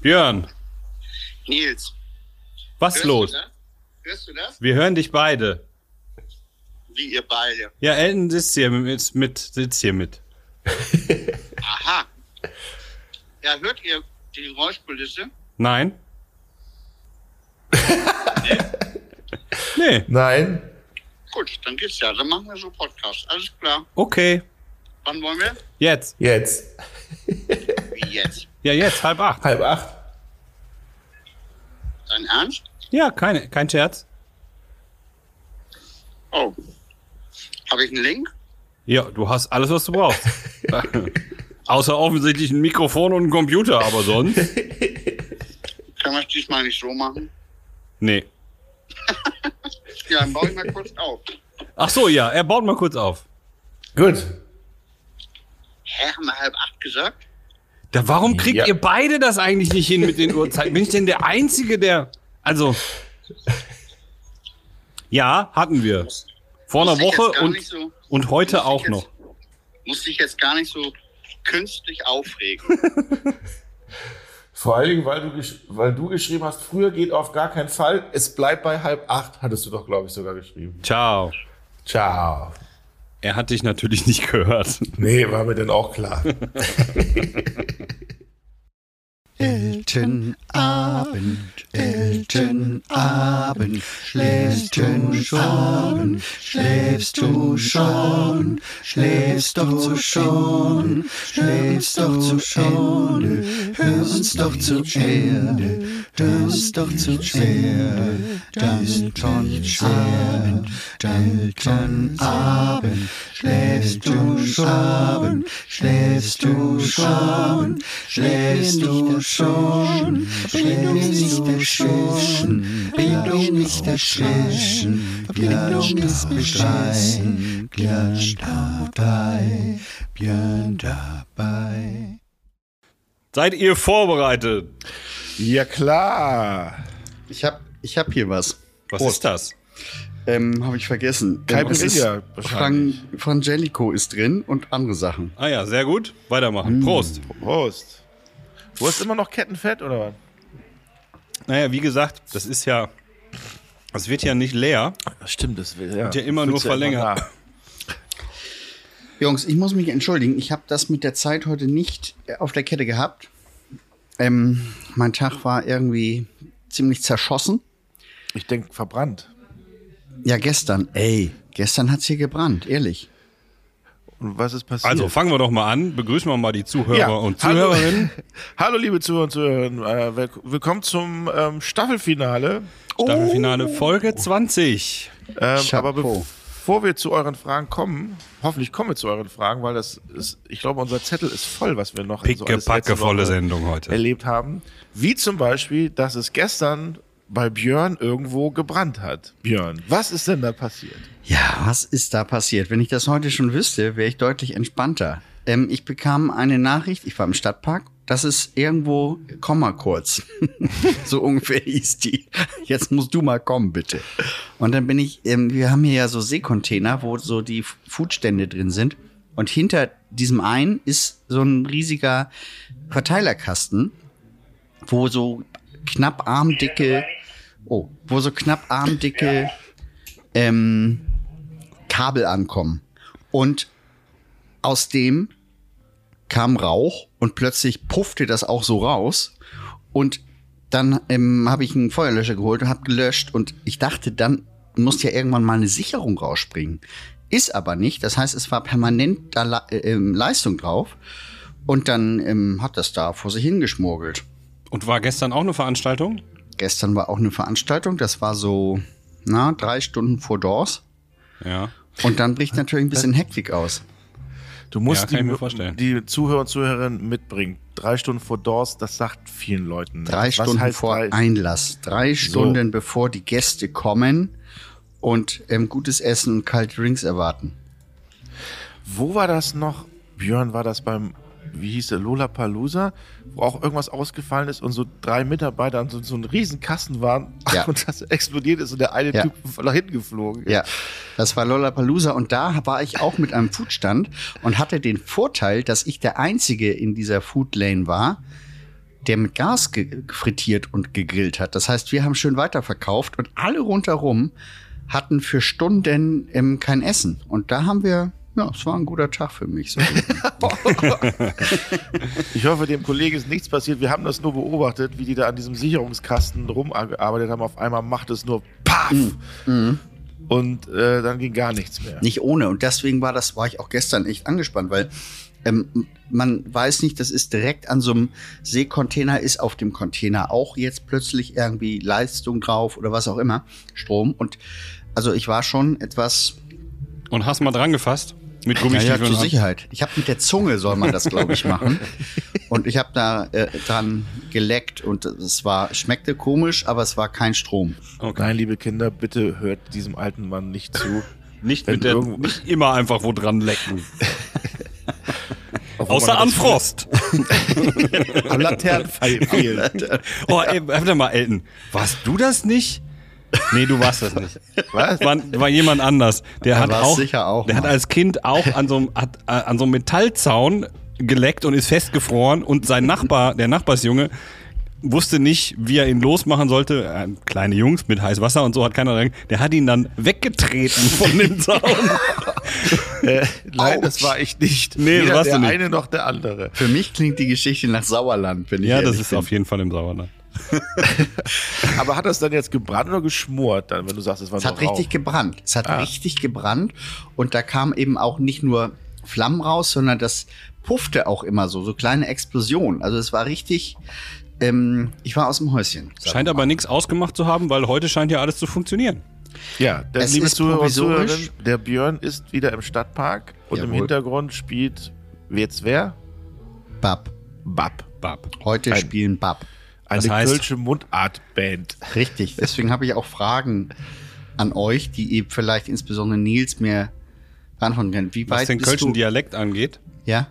Björn, Nils. was hörst los? Du? Hörst du das? Wir hören dich beide. Wie ihr beide. Ja, Elton sitzt hier mit, mit sitzt hier mit. Aha. Ja, hört ihr die Geräuschkulisse? Nein? nee. Nein. Gut, dann geht's ja. Dann machen wir so Podcast. Alles klar. Okay. Wann wollen wir? Jetzt. Jetzt. Wie jetzt? Ja, jetzt, halb acht. Halb acht. Dein Ernst? Ja, keine, kein Scherz. Oh. Habe ich einen Link? Ja, du hast alles, was du brauchst. Außer offensichtlich ein Mikrofon und ein Computer, aber sonst. Können wir es diesmal nicht so machen? Nee. Ja, dann baue ich mal kurz auf. Ach so, ja, er baut mal kurz auf. Gut. Hä, haben wir halb acht gesagt? Da, warum kriegt Ja. ihr beide das eigentlich nicht hin mit den Uhrzeiten? Bin ich denn der Einzige, der. Also. Ja, hatten wir. Vor einer ich Woche und, so- und heute ich auch jetzt- noch. Muss dich jetzt gar nicht so künstlich aufregen. Vor allen Dingen, weil du, weil du geschrieben hast, früher geht auf gar keinen Fall. Es bleibt bei halb acht, hattest du doch, glaube ich, sogar geschrieben. Ciao. Ciao. Er hat dich natürlich nicht gehört. Nee, war mir denn auch klar. Elternabend, Elternabend, schläfst du schon, schläfst du schon, schläfst doch schon, schläfst doch zu Ende, hör uns doch zu Ende, hör uns doch zu Ende, Elternabend, Elternabend, schläfst du schon, schläfst du schon, schläfst du schon, schläfst du schon, Bildung nicht dazwischen, Björn ist bescheiden, Björn dabei, Björn dabei. Seid ihr vorbereitet? Ja, klar. Ich hab, ich hab hier was. Was Prost. ist das? Ähm, habe ich vergessen. Kein ähm, ist. Fran Frangelico ist drin und andere Sachen. Ah ja, sehr gut. Weitermachen. Prost. Prost. Du hast immer noch Kettenfett, oder was? Naja, wie gesagt, das ist ja. Das wird ja nicht leer. Das stimmt, das will ja. Wird ja immer nur ja verlängert. nach. Jungs, ich muss mich entschuldigen. Ich habe das mit der Zeit heute nicht äh, auf der Kette gehabt. Ähm, mein Tag war irgendwie ziemlich zerschossen. Ich denke, verbrannt. Ja, gestern. Ey, gestern hat's hier gebrannt, ehrlich. Und was ist passiert? Also fangen wir doch mal an. Begrüßen wir mal die Zuhörer und hallo, Zuhörerinnen. hallo, liebe Zuhörer und Zuhörerinnen. Äh, will- willkommen zum ähm, Staffelfinale. Staffelfinale Folge 20. Ähm, aber bevor wir zu euren Fragen kommen, hoffentlich kommen wir zu euren Fragen, weil das ist, ich glaube, unser Zettel ist voll, was wir noch Picke, alles packe, volle Sendung heute. erlebt haben. Wie zum Beispiel, dass es gestern bei Björn irgendwo gebrannt hat. Björn, was ist denn da passiert? Ja, was ist da passiert? Wenn ich das heute schon wüsste, wäre ich deutlich entspannter. Ähm, ich bekam eine Nachricht, ich war im Stadtpark, das ist irgendwo, komm mal kurz. so ungefähr hieß die. Jetzt musst du mal kommen, bitte. Und dann bin ich, ähm, wir haben hier ja so Seekontainer, wo so die Foodstände drin sind. Und hinter diesem einen ist so ein riesiger Verteilerkasten, wo so knapp armdicke, oh, wo so knapp armdicke ähm, Kabel ankommen. Und aus dem kam Rauch und plötzlich puffte das auch so raus. Und dann ähm, habe ich einen Feuerlöscher geholt und habe gelöscht. Und ich dachte, dann muss ja irgendwann mal eine Sicherung rausspringen. Ist aber nicht. Das heißt, es war permanent da Le äh, Leistung drauf. Und dann ähm, hat das da vor sich hingeschmorgelt. Und war gestern auch eine Veranstaltung? Gestern war auch eine Veranstaltung. Das war so, na, drei Stunden vor Doors. Ja. Und dann bricht natürlich ein bisschen Hektik aus. Du musst Ja, die, mir vorstellen. die Zuhörer und Zuhörerinnen mitbringen. Drei Stunden vor Doors, das sagt vielen Leuten. Drei Was Stunden heißt vor drei- Einlass. Drei Stunden bevor die Gäste kommen und ähm, gutes Essen und kalte Drinks erwarten. Wo war das noch? Björn, war das beim, wie hieß der, Lollapalooza, wo auch irgendwas ausgefallen ist und so drei Mitarbeiter an so, so einem riesen Kasten waren Ja. und das explodiert ist und der eine Ja. Typ nach hinten geflogen ist. Ja, das war Lollapalooza und da war ich auch mit einem Foodstand und hatte den Vorteil, dass ich der Einzige in dieser Food Lane war der mit Gas frittiert und gegrillt hat. Das heißt, wir haben schön weiterverkauft und alle rundherum hatten für Stunden ähm, kein Essen. Und da haben wir, ja, es war ein guter Tag für mich. So. Ich hoffe, dem Kollegen ist nichts passiert. Wir haben das nur beobachtet, wie die da an diesem Sicherungskasten rumgearbeitet haben. Auf einmal macht es nur Paff! Und äh, dann ging gar nichts mehr. nicht ohne. Und deswegen war das, war ich auch gestern echt angespannt, weil ähm, man weiß nicht, das ist direkt an so einem Seekontainer, ist auf dem Container auch jetzt plötzlich irgendwie Leistung drauf oder was auch immer, Strom. Und also ich war schon etwas Und hast mal dran gefasst? Mit Ja, ja, Gummistiefeln? zur Sicherheit. Ich habe mit der Zunge soll man das, glaube ich, machen. Und ich habe da äh, dran geleckt und es war schmeckte komisch, aber es war kein Strom. okay. Nein, liebe Kinder, bitte hört diesem alten Mann nicht zu. Nicht, mit der, irgendwo- nicht immer einfach wo dran lecken. Außer an Frost. Am Laternenpfeil. Oh, ey, warte mal, Elton. Warst du das nicht? Nee, du warst das nicht. Was? War, war jemand anders. Der Ja, hat auch, sicher auch der hat mal. als Kind auch an so einem, hat, äh, an so einem Metallzaun geleckt und ist festgefroren und sein Nachbar, der Nachbarsjunge, wusste nicht, wie er ihn losmachen sollte. Äh, kleine Jungs mit heiß Wasser und so hat keiner dran. Der hat ihn dann weggetreten von dem Zaun. Äh, nein, Autsch. das war ich nicht. Nee, das Weder warst der du nicht. eine noch der andere. Für mich klingt die Geschichte nach Sauerland, wenn ich ja, das ist bin. auf jeden Fall im Sauerland. Aber hat das dann jetzt gebrannt oder geschmort, dann, wenn du sagst, es war Es hat richtig Rauch? gebrannt. Es hat Ah. richtig gebrannt und da kam eben auch nicht nur Flammen raus, sondern das puffte auch immer so, so kleine Explosionen. Also es war richtig, ähm, ich war aus dem Häuschen. Scheint aber nichts ausgemacht zu haben, weil heute scheint ja alles zu funktionieren. Ja, der Es liebe ist Zuhörer der Björn ist wieder im Stadtpark und im Jawohl. Hintergrund spielt jetzt wer? Bab. Bab. Bab. Heute Ein- spielen Bab. Eine Das heißt- kölsche Mundartband. Richtig. Deswegen habe ich auch Fragen an euch, die eben vielleicht insbesondere Nils mir beantworten kann. Wie Was weit den bist kölschen du? Dialekt angeht. Ja.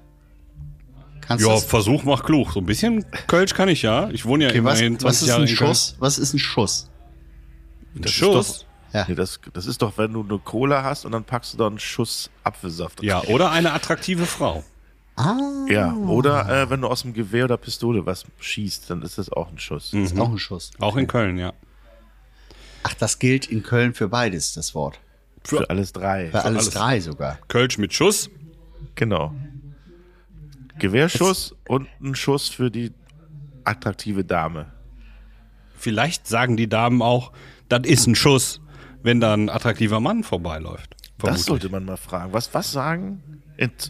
Kannst Ja? Versuch macht klug. So ein bisschen Kölsch kann ich ja. Ich wohne ja Okay, was, immerhin was 20 ist Jahre ein in Köln. Schuss? Was ist ein Schuss? Ein Das ist Schuss? Ja. Nee, das, das ist doch, wenn du eine Cola hast und dann packst du da einen Schuss Apfelsaft. Ja, oder eine attraktive Frau. Ah, Ja, oder äh, wenn du aus dem Gewehr oder Pistole was schießt, dann ist das auch ein Schuss. Mhm. ist auch ein Schuss. Auch in Köln, ja. Ach, das gilt in Köln für beides, das Wort. Für alles drei. Für alles alles. drei sogar. Kölsch mit Schuss. Genau. Gewehrschuss und ein Schuss für die attraktive Dame. Vielleicht sagen die Damen auch, das ist ein Schuss, wenn da ein attraktiver Mann vorbeiläuft. Das Vermutlich. sollte man mal fragen. Was, was sagen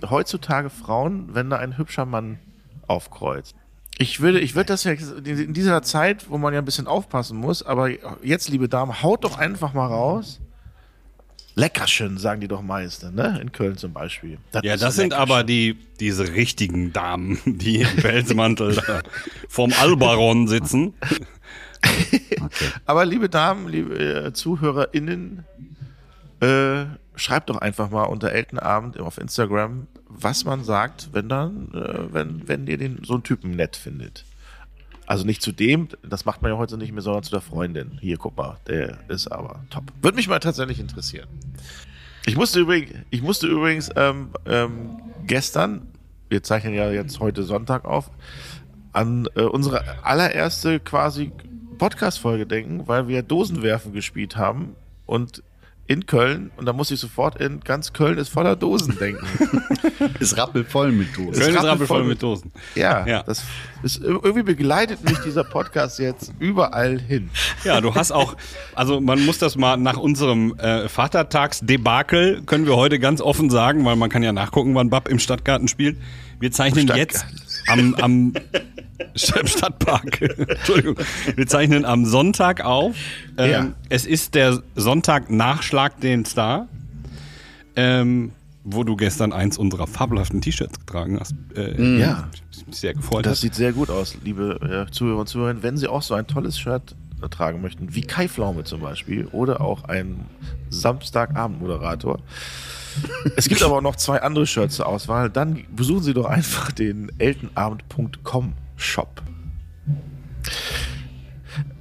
heutzutage Frauen, wenn da ein hübscher Mann aufkreuzt? Ich würde, ich würde das ja in dieser Zeit, wo man ja ein bisschen aufpassen muss, aber jetzt, liebe Damen, haut doch einfach mal raus. Leckerchen, sagen die doch meiste, ne? In Köln zum Beispiel. Ja, ist das sind aber die, diese richtigen Damen, die im Pelzmantel da vorm Albaron sitzen. Aber liebe Damen, liebe äh, ZuhörerInnen, äh, schreibt doch einfach mal unter Eltenabend auf Instagram, was man sagt, wenn dann, äh, wenn, wenn ihr den so einen Typen nett findet. Also nicht zu dem, das macht man ja heute nicht mehr, sondern zu der Freundin. Hier, guck mal, der ist aber top. Würde mich mal tatsächlich interessieren. Ich musste übrigens, ich musste übrigens ähm, ähm, gestern, wir zeichnen ja jetzt heute Sonntag auf, an äh, unsere allererste quasi Podcast-Folge denken, weil wir Dosenwerfen gespielt haben und in Köln, und da musste ich sofort in ganz Köln ist voller Dosen denken. Ist rappelvoll mit Dosen. Köln ist rappelvoll mit- Dosen. Ja, Ja. das ist irgendwie begleitet mich dieser Podcast jetzt überall hin. Ja, du hast auch, also man muss das mal nach unserem äh, Vatertagsdebakel, können wir heute ganz offen sagen, weil man kann ja nachgucken, wann Bab im Stadtgarten spielt. Wir zeichnen jetzt am, am Stadtpark, Entschuldigung, wir zeichnen am Sonntag auf. Ähm, Ja. Es ist der Sonntag nach Schlag den Star, ähm, wo du gestern eins unserer fabelhaften T-Shirts getragen hast. Äh, Ja. ich mich sehr gefreut. Das hast. sieht sehr gut aus, liebe äh, Zuhörer und Zuhörerinnen. Wenn Sie auch so ein tolles Shirt äh, tragen möchten, wie Kai Pflaume zum Beispiel oder auch ein Samstagabendmoderator. Es gibt aber auch noch zwei andere Shirts zur Auswahl. Dann besuchen Sie doch einfach den eltenabend.com Shop.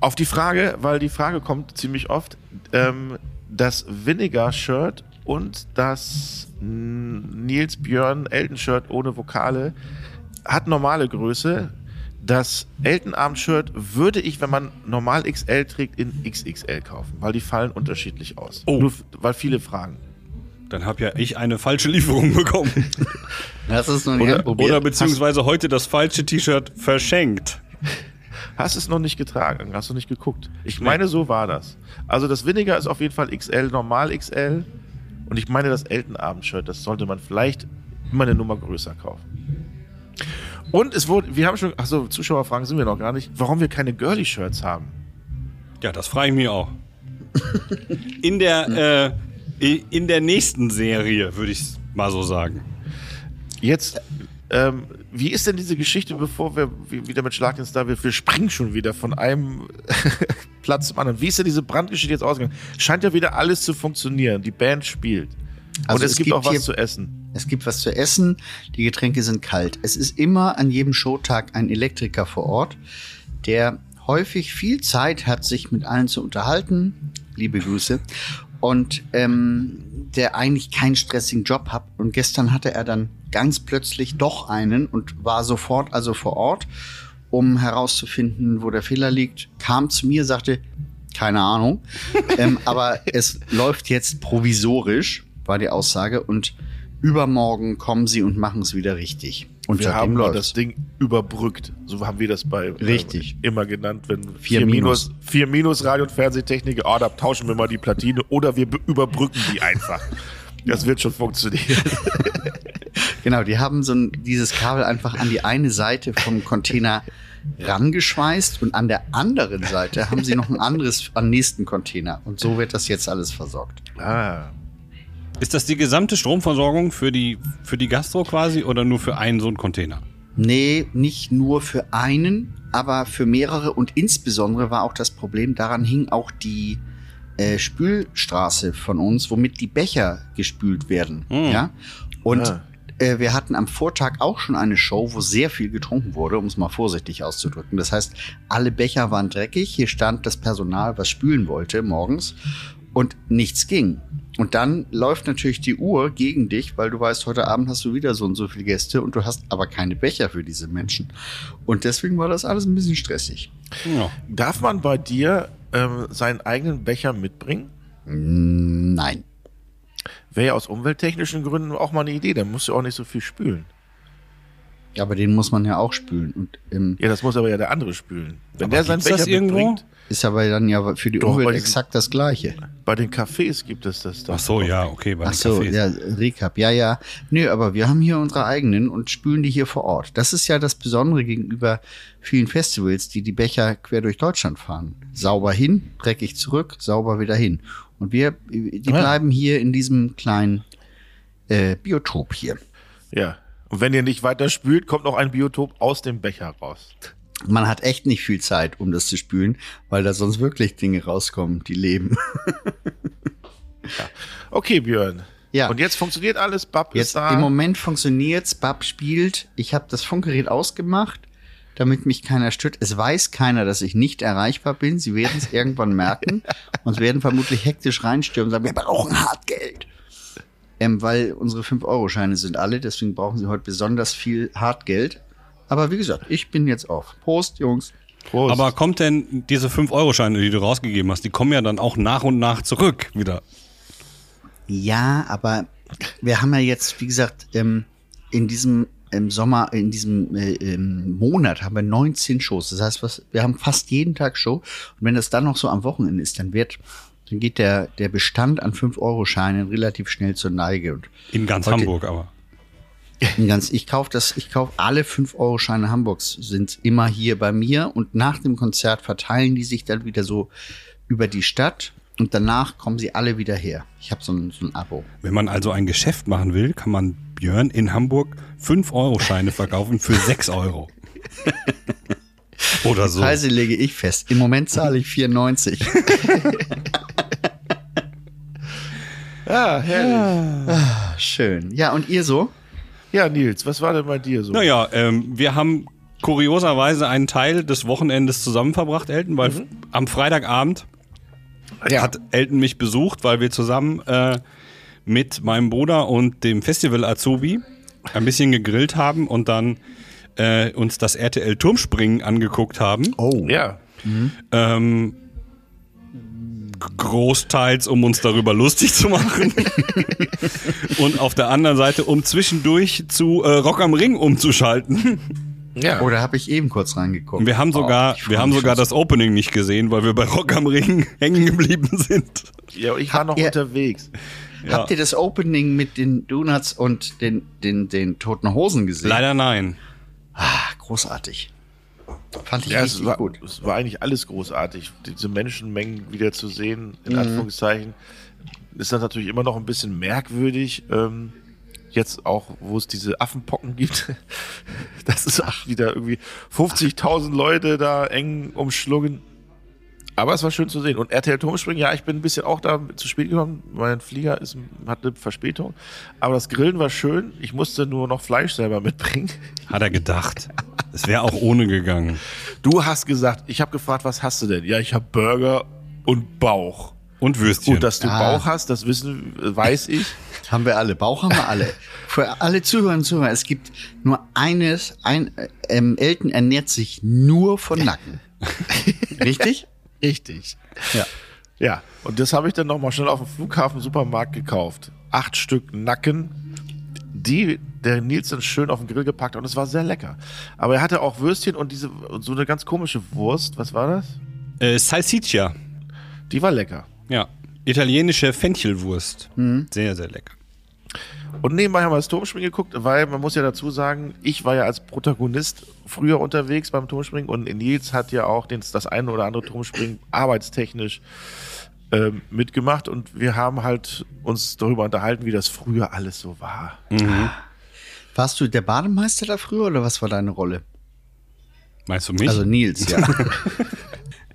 Auf die Frage, weil die Frage kommt ziemlich oft, ähm, das Vinegar-Shirt und das Nils Björn Elton-Shirt ohne Vokale hat normale Größe. Das Eltenabend-Shirt würde ich, wenn man normal XL trägt, in XXL kaufen, weil die fallen unterschiedlich aus. Oh. Nur, weil viele fragen. Dann habe ja ich eine falsche Lieferung bekommen. Das ist noch nicht Oder- anprobiert. Oder beziehungsweise heute das falsche T-Shirt verschenkt. Hast es noch nicht getragen, hast du nicht geguckt. Ich meine, so war das. Also das Weniger ist auf jeden Fall XL, normal XL. Und ich meine, das Eltenabend-Shirt, das sollte man vielleicht immer eine Nummer größer kaufen. Und es wurde, wir haben schon, achso, Zuschauerfragen sind wir noch gar nicht, warum wir keine Girly-Shirts haben. Ja, das frage ich mich auch. In der, äh, in der nächsten Serie, würde ich mal so sagen. Jetzt, ähm, wie ist denn diese Geschichte, bevor wir wie- wieder mit Schlag ins Star, wir, wir springen schon wieder von einem Platz zum anderen. Wie ist denn diese Brandgeschichte jetzt ausgegangen? Scheint ja wieder alles zu funktionieren. Die Band spielt. Also Und es, es gibt, gibt auch was hier- zu essen. Es gibt was zu essen, die Getränke sind kalt. Es ist immer an jedem Showtag ein Elektriker vor Ort, der häufig viel Zeit hat, sich mit allen zu unterhalten. Liebe Grüße. Und ähm, der eigentlich keinen stressigen Job hat. Und gestern hatte er dann ganz plötzlich doch einen und war sofort also vor Ort, um herauszufinden, wo der Fehler liegt. Kam zu mir, sagte, keine Ahnung. ähm, aber es läuft jetzt provisorisch, war die Aussage. Und übermorgen kommen sie und machen es wieder richtig. Und wir haben mal läuft's. das Ding überbrückt. So haben wir das bei Richtig. äh, immer genannt, wenn Vier Minus. vier minus Radio- und Fernsehtechnik, oh, da tauschen wir mal die Platine oder wir be- überbrücken die einfach. Das wird schon funktionieren. Genau, die haben so ein, dieses Kabel einfach an die eine Seite vom Container rangeschweißt und an der anderen Seite haben sie noch ein anderes am nächsten Container. Und so wird das jetzt alles versorgt. Ah. Ist das die gesamte Stromversorgung für die, für die Gastro quasi oder nur für einen so einen Container? Nee, nicht nur für einen, aber für mehrere. Und insbesondere war auch das Problem, daran hing auch die äh, Spülstraße von uns, womit die Becher gespült werden. Hm. Ja? Und Ah. äh, wir hatten am Vortag auch schon eine Show, wo sehr viel getrunken wurde, um es mal vorsichtig auszudrücken. Das heißt, alle Becher waren dreckig. Hier stand das Personal, was spülen wollte morgens. Und nichts ging. Und dann läuft natürlich die Uhr gegen dich, weil du weißt, heute Abend hast du wieder so und so viele Gäste und du hast aber keine Becher für diese Menschen. Und deswegen war das alles ein bisschen stressig. Ja. Darf man bei dir ähm, seinen eigenen Becher mitbringen? Mm, Nein. Wäre ja aus umwelttechnischen Gründen auch mal eine Idee. Dann musst du auch nicht so viel spülen. Aber den muss man ja auch spülen. Und ähm, Ja, das muss aber ja der andere spülen. Wenn Aber der seinen gibt's das Becher irgendwo? mitbringt, ist aber dann ja für die Doch, Umwelt exakt das Gleiche. bei den Cafés gibt es das doch. Ach so, ja, okay. Bei Ach den so, Cafés. ja, Recap, ja, ja. Nö, aber wir haben hier unsere eigenen und spülen die hier vor Ort. Das ist ja das Besondere gegenüber vielen Festivals, die die Becher quer durch Deutschland fahren. Sauber hin, dreckig zurück, sauber wieder hin. Und wir, die bleiben hier in diesem kleinen äh, Biotop hier. Ja. Und wenn ihr nicht weiter spült, kommt noch ein Biotop aus dem Becher raus. Man hat echt nicht viel Zeit, um das zu spülen, weil da sonst wirklich Dinge rauskommen, die leben. Okay, Björn. Ja. Und jetzt funktioniert alles. Bab ist Jetzt da. im Moment funktioniert's, Bab spielt. Ich habe das Funkgerät ausgemacht, damit mich keiner stört. Es weiß keiner, dass ich nicht erreichbar bin. Sie werden es irgendwann merken und werden vermutlich hektisch reinstürmen und sagen, wir brauchen Hartgeld. Ähm, weil unsere 5-Euro-Scheine sind alle, deswegen brauchen sie heute besonders viel Hartgeld. Aber wie gesagt, ich bin jetzt auf. Prost, Jungs. Prost. Aber kommt denn diese 5-Euro-Scheine, die du rausgegeben hast, die kommen ja dann auch nach und nach zurück wieder. Ja, aber wir haben ja jetzt, wie gesagt, ähm, in diesem im Sommer, in diesem äh, ähm, Monat haben wir 19 Shows. Das heißt, was, wir haben fast jeden Tag Show. Und wenn das dann noch so am Wochenende ist, dann wird, dann geht der, der Bestand an 5-Euro-Scheinen relativ schnell zur Neige. Und In ganz Heute- Hamburg aber. in ganz, ich kaufe das, ich kaufe alle 5-Euro-Scheine Hamburgs sind immer hier bei mir und nach dem Konzert verteilen die sich dann wieder so über die Stadt und danach kommen sie alle wieder her. Ich habe so ein, so ein Abo. Wenn man also ein Geschäft machen will, kann man Björn in Hamburg 5-Euro-Scheine verkaufen für 6 Euro. Oder so. Preise lege ich fest. Im Moment zahle ich 94. ja, herrlich. Schön. Ja, und ihr so? Ja, Nils, was war denn bei dir so? Naja, ähm, wir haben kurioserweise einen Teil des Wochenendes zusammen verbracht, Elton, weil am Freitagabend ja. hat Elton mich besucht, weil wir zusammen äh, mit meinem Bruder und dem Festival Azubi ein bisschen gegrillt haben und dann äh, uns das RTL Turmspringen angeguckt haben. Oh. Ja. Ähm, großteils, um uns darüber lustig zu machen. Und auf der anderen Seite, um zwischendurch zu äh, Rock am Ring umzuschalten. Ja. Oder habe ich eben kurz reingeguckt? Und wir haben sogar, Oh, ich freu wir haben sogar das Opening nicht gesehen, weil wir bei Rock am Ring hängen geblieben sind. ja, ich war noch ihr- unterwegs. so. Habt ihr das Opening mit den Donuts und den, den, den toten Hosen gesehen? Leider nein. Ah, großartig. Fand ich Ja, richtig es war, gut. es war eigentlich alles großartig. Diese Menschenmengen wieder zu sehen, in Mhm. Anführungszeichen, ist dann natürlich immer noch ein bisschen merkwürdig. Ähm, jetzt auch, wo es diese Affenpocken gibt, das ist auch wieder irgendwie 50.000 Leute da eng umschlungen. Aber es war schön zu sehen. Und RTL Turmspringen, ja, ich bin ein bisschen auch da zu spät gekommen. Mein Flieger ist, hat eine Verspätung. Aber das Grillen war schön. Ich musste nur noch Fleisch selber mitbringen. Hat er gedacht. Es wäre auch ohne gegangen. Du hast gesagt, ich habe gefragt, was hast du denn? Ja, ich habe Burger und Bauch. Und Würstchen. Und dass du Ah. Bauch hast, das wissen, weiß ich. Haben wir alle. Bauch haben wir alle. Für alle Zuhörer und Zuhörer, es gibt nur eines, ein, äh, ähm, Elton ernährt sich nur von Nacken. Richtig? Richtig. Ja. Ja, und das habe ich dann nochmal schnell auf dem Flughafen Supermarkt gekauft. Acht Stück Nacken, die der Nils dann schön auf den Grill gepackt hat und es war sehr lecker. Aber er hatte auch Würstchen und diese und so eine ganz komische Wurst. Was war das? äh, Salsiccia. Die war lecker. Ja. Italienische Fenchelwurst. Sehr, sehr lecker. Und nebenbei haben wir das Turmspringen geguckt, weil man muss ja dazu sagen, ich war ja als Protagonist früher unterwegs beim Turmspringen und Nils hat ja auch den, das eine oder andere Turmspringen arbeitstechnisch ähm, mitgemacht und wir haben halt uns darüber unterhalten, wie das früher alles so war. Warst du der Bademeister da früher oder was war deine Rolle? Meinst du mich? Also Nils, ja.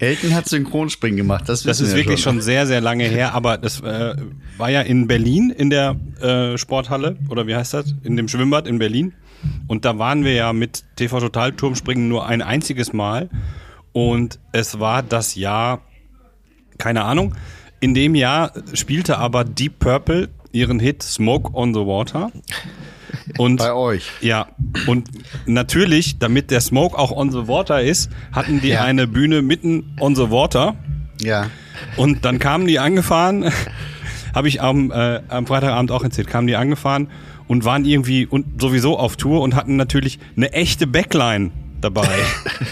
Elton hat Synchronspringen gemacht, das, das ist wir wirklich schon sehr, sehr lange her, aber das äh, war ja in Berlin in der äh, Sporthalle oder wie heißt das? In dem Schwimmbad in Berlin. Und da waren wir ja mit TV Total Turmspringen nur ein einziges Mal. Und es war das Jahr, keine Ahnung, in dem Jahr spielte aber Deep Purple ihren Hit Smoke on the Water. Und Bei euch. ja, und natürlich, damit der Smoke auch on the water ist, hatten die Ja. eine Bühne mitten on the water. Ja. Und dann kamen die angefahren, habe ich am, äh, am Freitagabend auch erzählt, kamen die angefahren und waren irgendwie und sowieso auf Tour und hatten natürlich eine echte Backline dabei.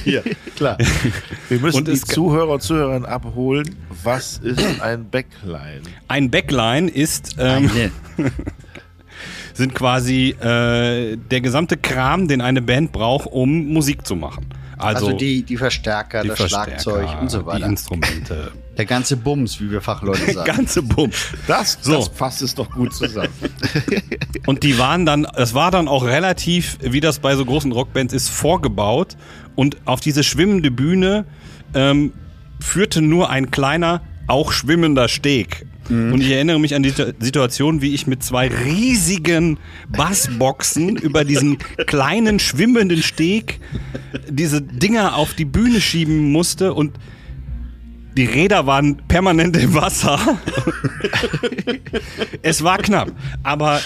Ja, klar. Wir müssen Und die Zuhörer und Zuhörerinnen abholen. Was ist ein Backline? Ein Backline ist ähm. Sind quasi äh, der gesamte Kram, den eine Band braucht, um Musik zu machen. Also, Also, die, die Verstärker, die das Verstärker, Schlagzeug und so die weiter. Instrumente, Der ganze Bums, wie wir Fachleute sagen. ganze Bumm. Das, So. das fasst es doch gut zusammen. Und die waren dann, das war dann auch relativ, wie das bei so großen Rockbands ist, vorgebaut. Und auf diese schwimmende Bühne ähm, führte nur ein kleiner, auch schwimmender Steg. Und ich erinnere mich an die Situation, wie ich mit zwei riesigen Bassboxen über diesen kleinen schwimmenden Steg diese Dinger auf die Bühne schieben musste und die Räder waren permanent im Wasser. es war knapp. Aber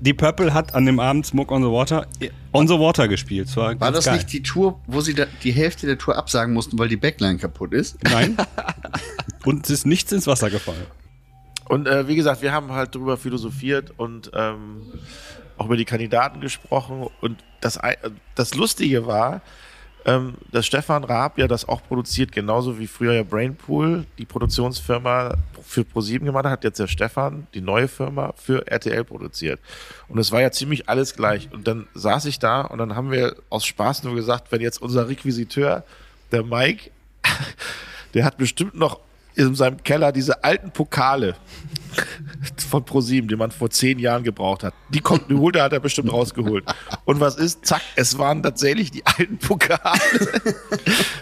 die Purple hat an dem Abend Smoke on the Water on the Water gespielt. Das war War das geil. nicht die Tour, wo sie da die Hälfte der Tour absagen mussten, weil die Backline kaputt ist? Nein. Und es ist nichts ins Wasser gefallen. Und äh, wie gesagt, wir haben halt darüber philosophiert und ähm, auch über die Kandidaten gesprochen. Und das, das Lustige war, ähm, dass Stefan Raab ja das auch produziert, genauso wie früher ja Brainpool, die Produktionsfirma für ProSieben gemacht hat, hat jetzt der Stefan, die neue Firma, für RTL produziert. Und es war ja ziemlich alles gleich. Und dann saß ich da und dann haben wir aus Spaß nur gesagt, wenn jetzt unser Requisiteur, der Mike, der hat bestimmt noch in seinem Keller diese alten Pokale von ProSieben, die man vor zehn Jahren gebraucht hat. Die kommt, die holt er, hat er bestimmt rausgeholt. Und was ist? Zack, es waren tatsächlich die alten Pokale.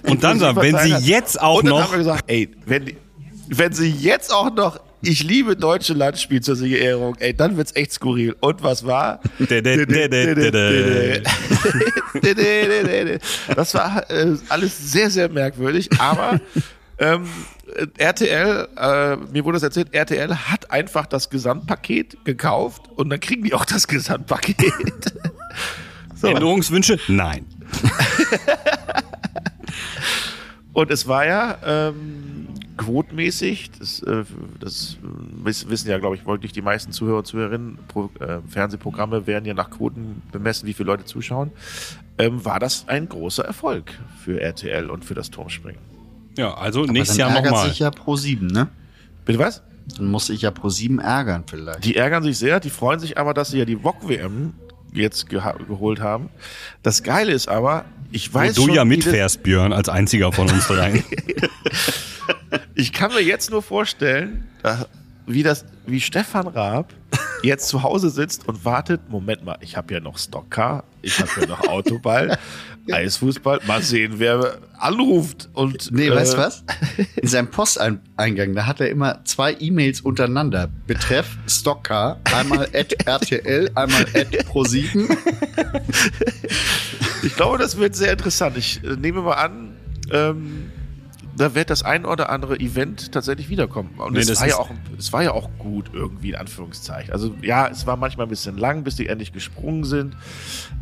Und dann, ProSieben wenn sie jetzt auch Und dann noch haben wir gesagt, ey, wenn, die, wenn sie jetzt auch noch ich liebe deutsche Landspiel zur Siegerehrung. Ey, dann wird's echt skurril. Und was war? Das war äh, alles sehr, sehr merkwürdig, aber ähm, RTL, äh, mir wurde das erzählt, RTL hat einfach das Gesamtpaket gekauft und dann kriegen die auch das Gesamtpaket. so. Änderungswünsche? Nein. Und es war ja ähm, quotmäßig, das, äh, das äh, wiss- wissen ja, glaube ich, wirklich die meisten Zuhörer und Zuhörerinnen, Pro, äh, Fernsehprogramme werden ja nach Quoten bemessen, wie viele Leute zuschauen, ähm, war das ein großer Erfolg für RTL und für das Turmspringen. Ja, also Aber nächstes dann Jahr ärgert nochmal. sich ja pro sieben, ne? Bitte was? Dann muss sich ja pro sieben ärgern vielleicht. Die ärgern sich sehr, die freuen sich aber, dass sie ja die VOG-WM jetzt geha geholt haben. Das Geile ist aber, ich Wo weiß du schon, ja mitfährst, Björn, als einziger von uns dreien. Ich kann mir jetzt nur vorstellen, wie das, wie Stefan Raab jetzt zu Hause sitzt und wartet. Moment mal, ich habe ja noch Stockcar, ich habe ja noch Autoball, Eisfußball. Mal sehen, wer anruft und. Nee, äh, weißt du was? In seinem Posteingang, da hat er immer zwei E-Mails untereinander. Betreff Stockcar, einmal at RTL, einmal at Pro7. Ich glaube, das wird sehr interessant. Ich äh, nehme mal an, ähm, da wird das ein oder andere Event tatsächlich wiederkommen. Und Nee, es, war ja auch, es war ja auch gut irgendwie, in Anführungszeichen. Also ja, es war manchmal ein bisschen lang, bis die endlich gesprungen sind.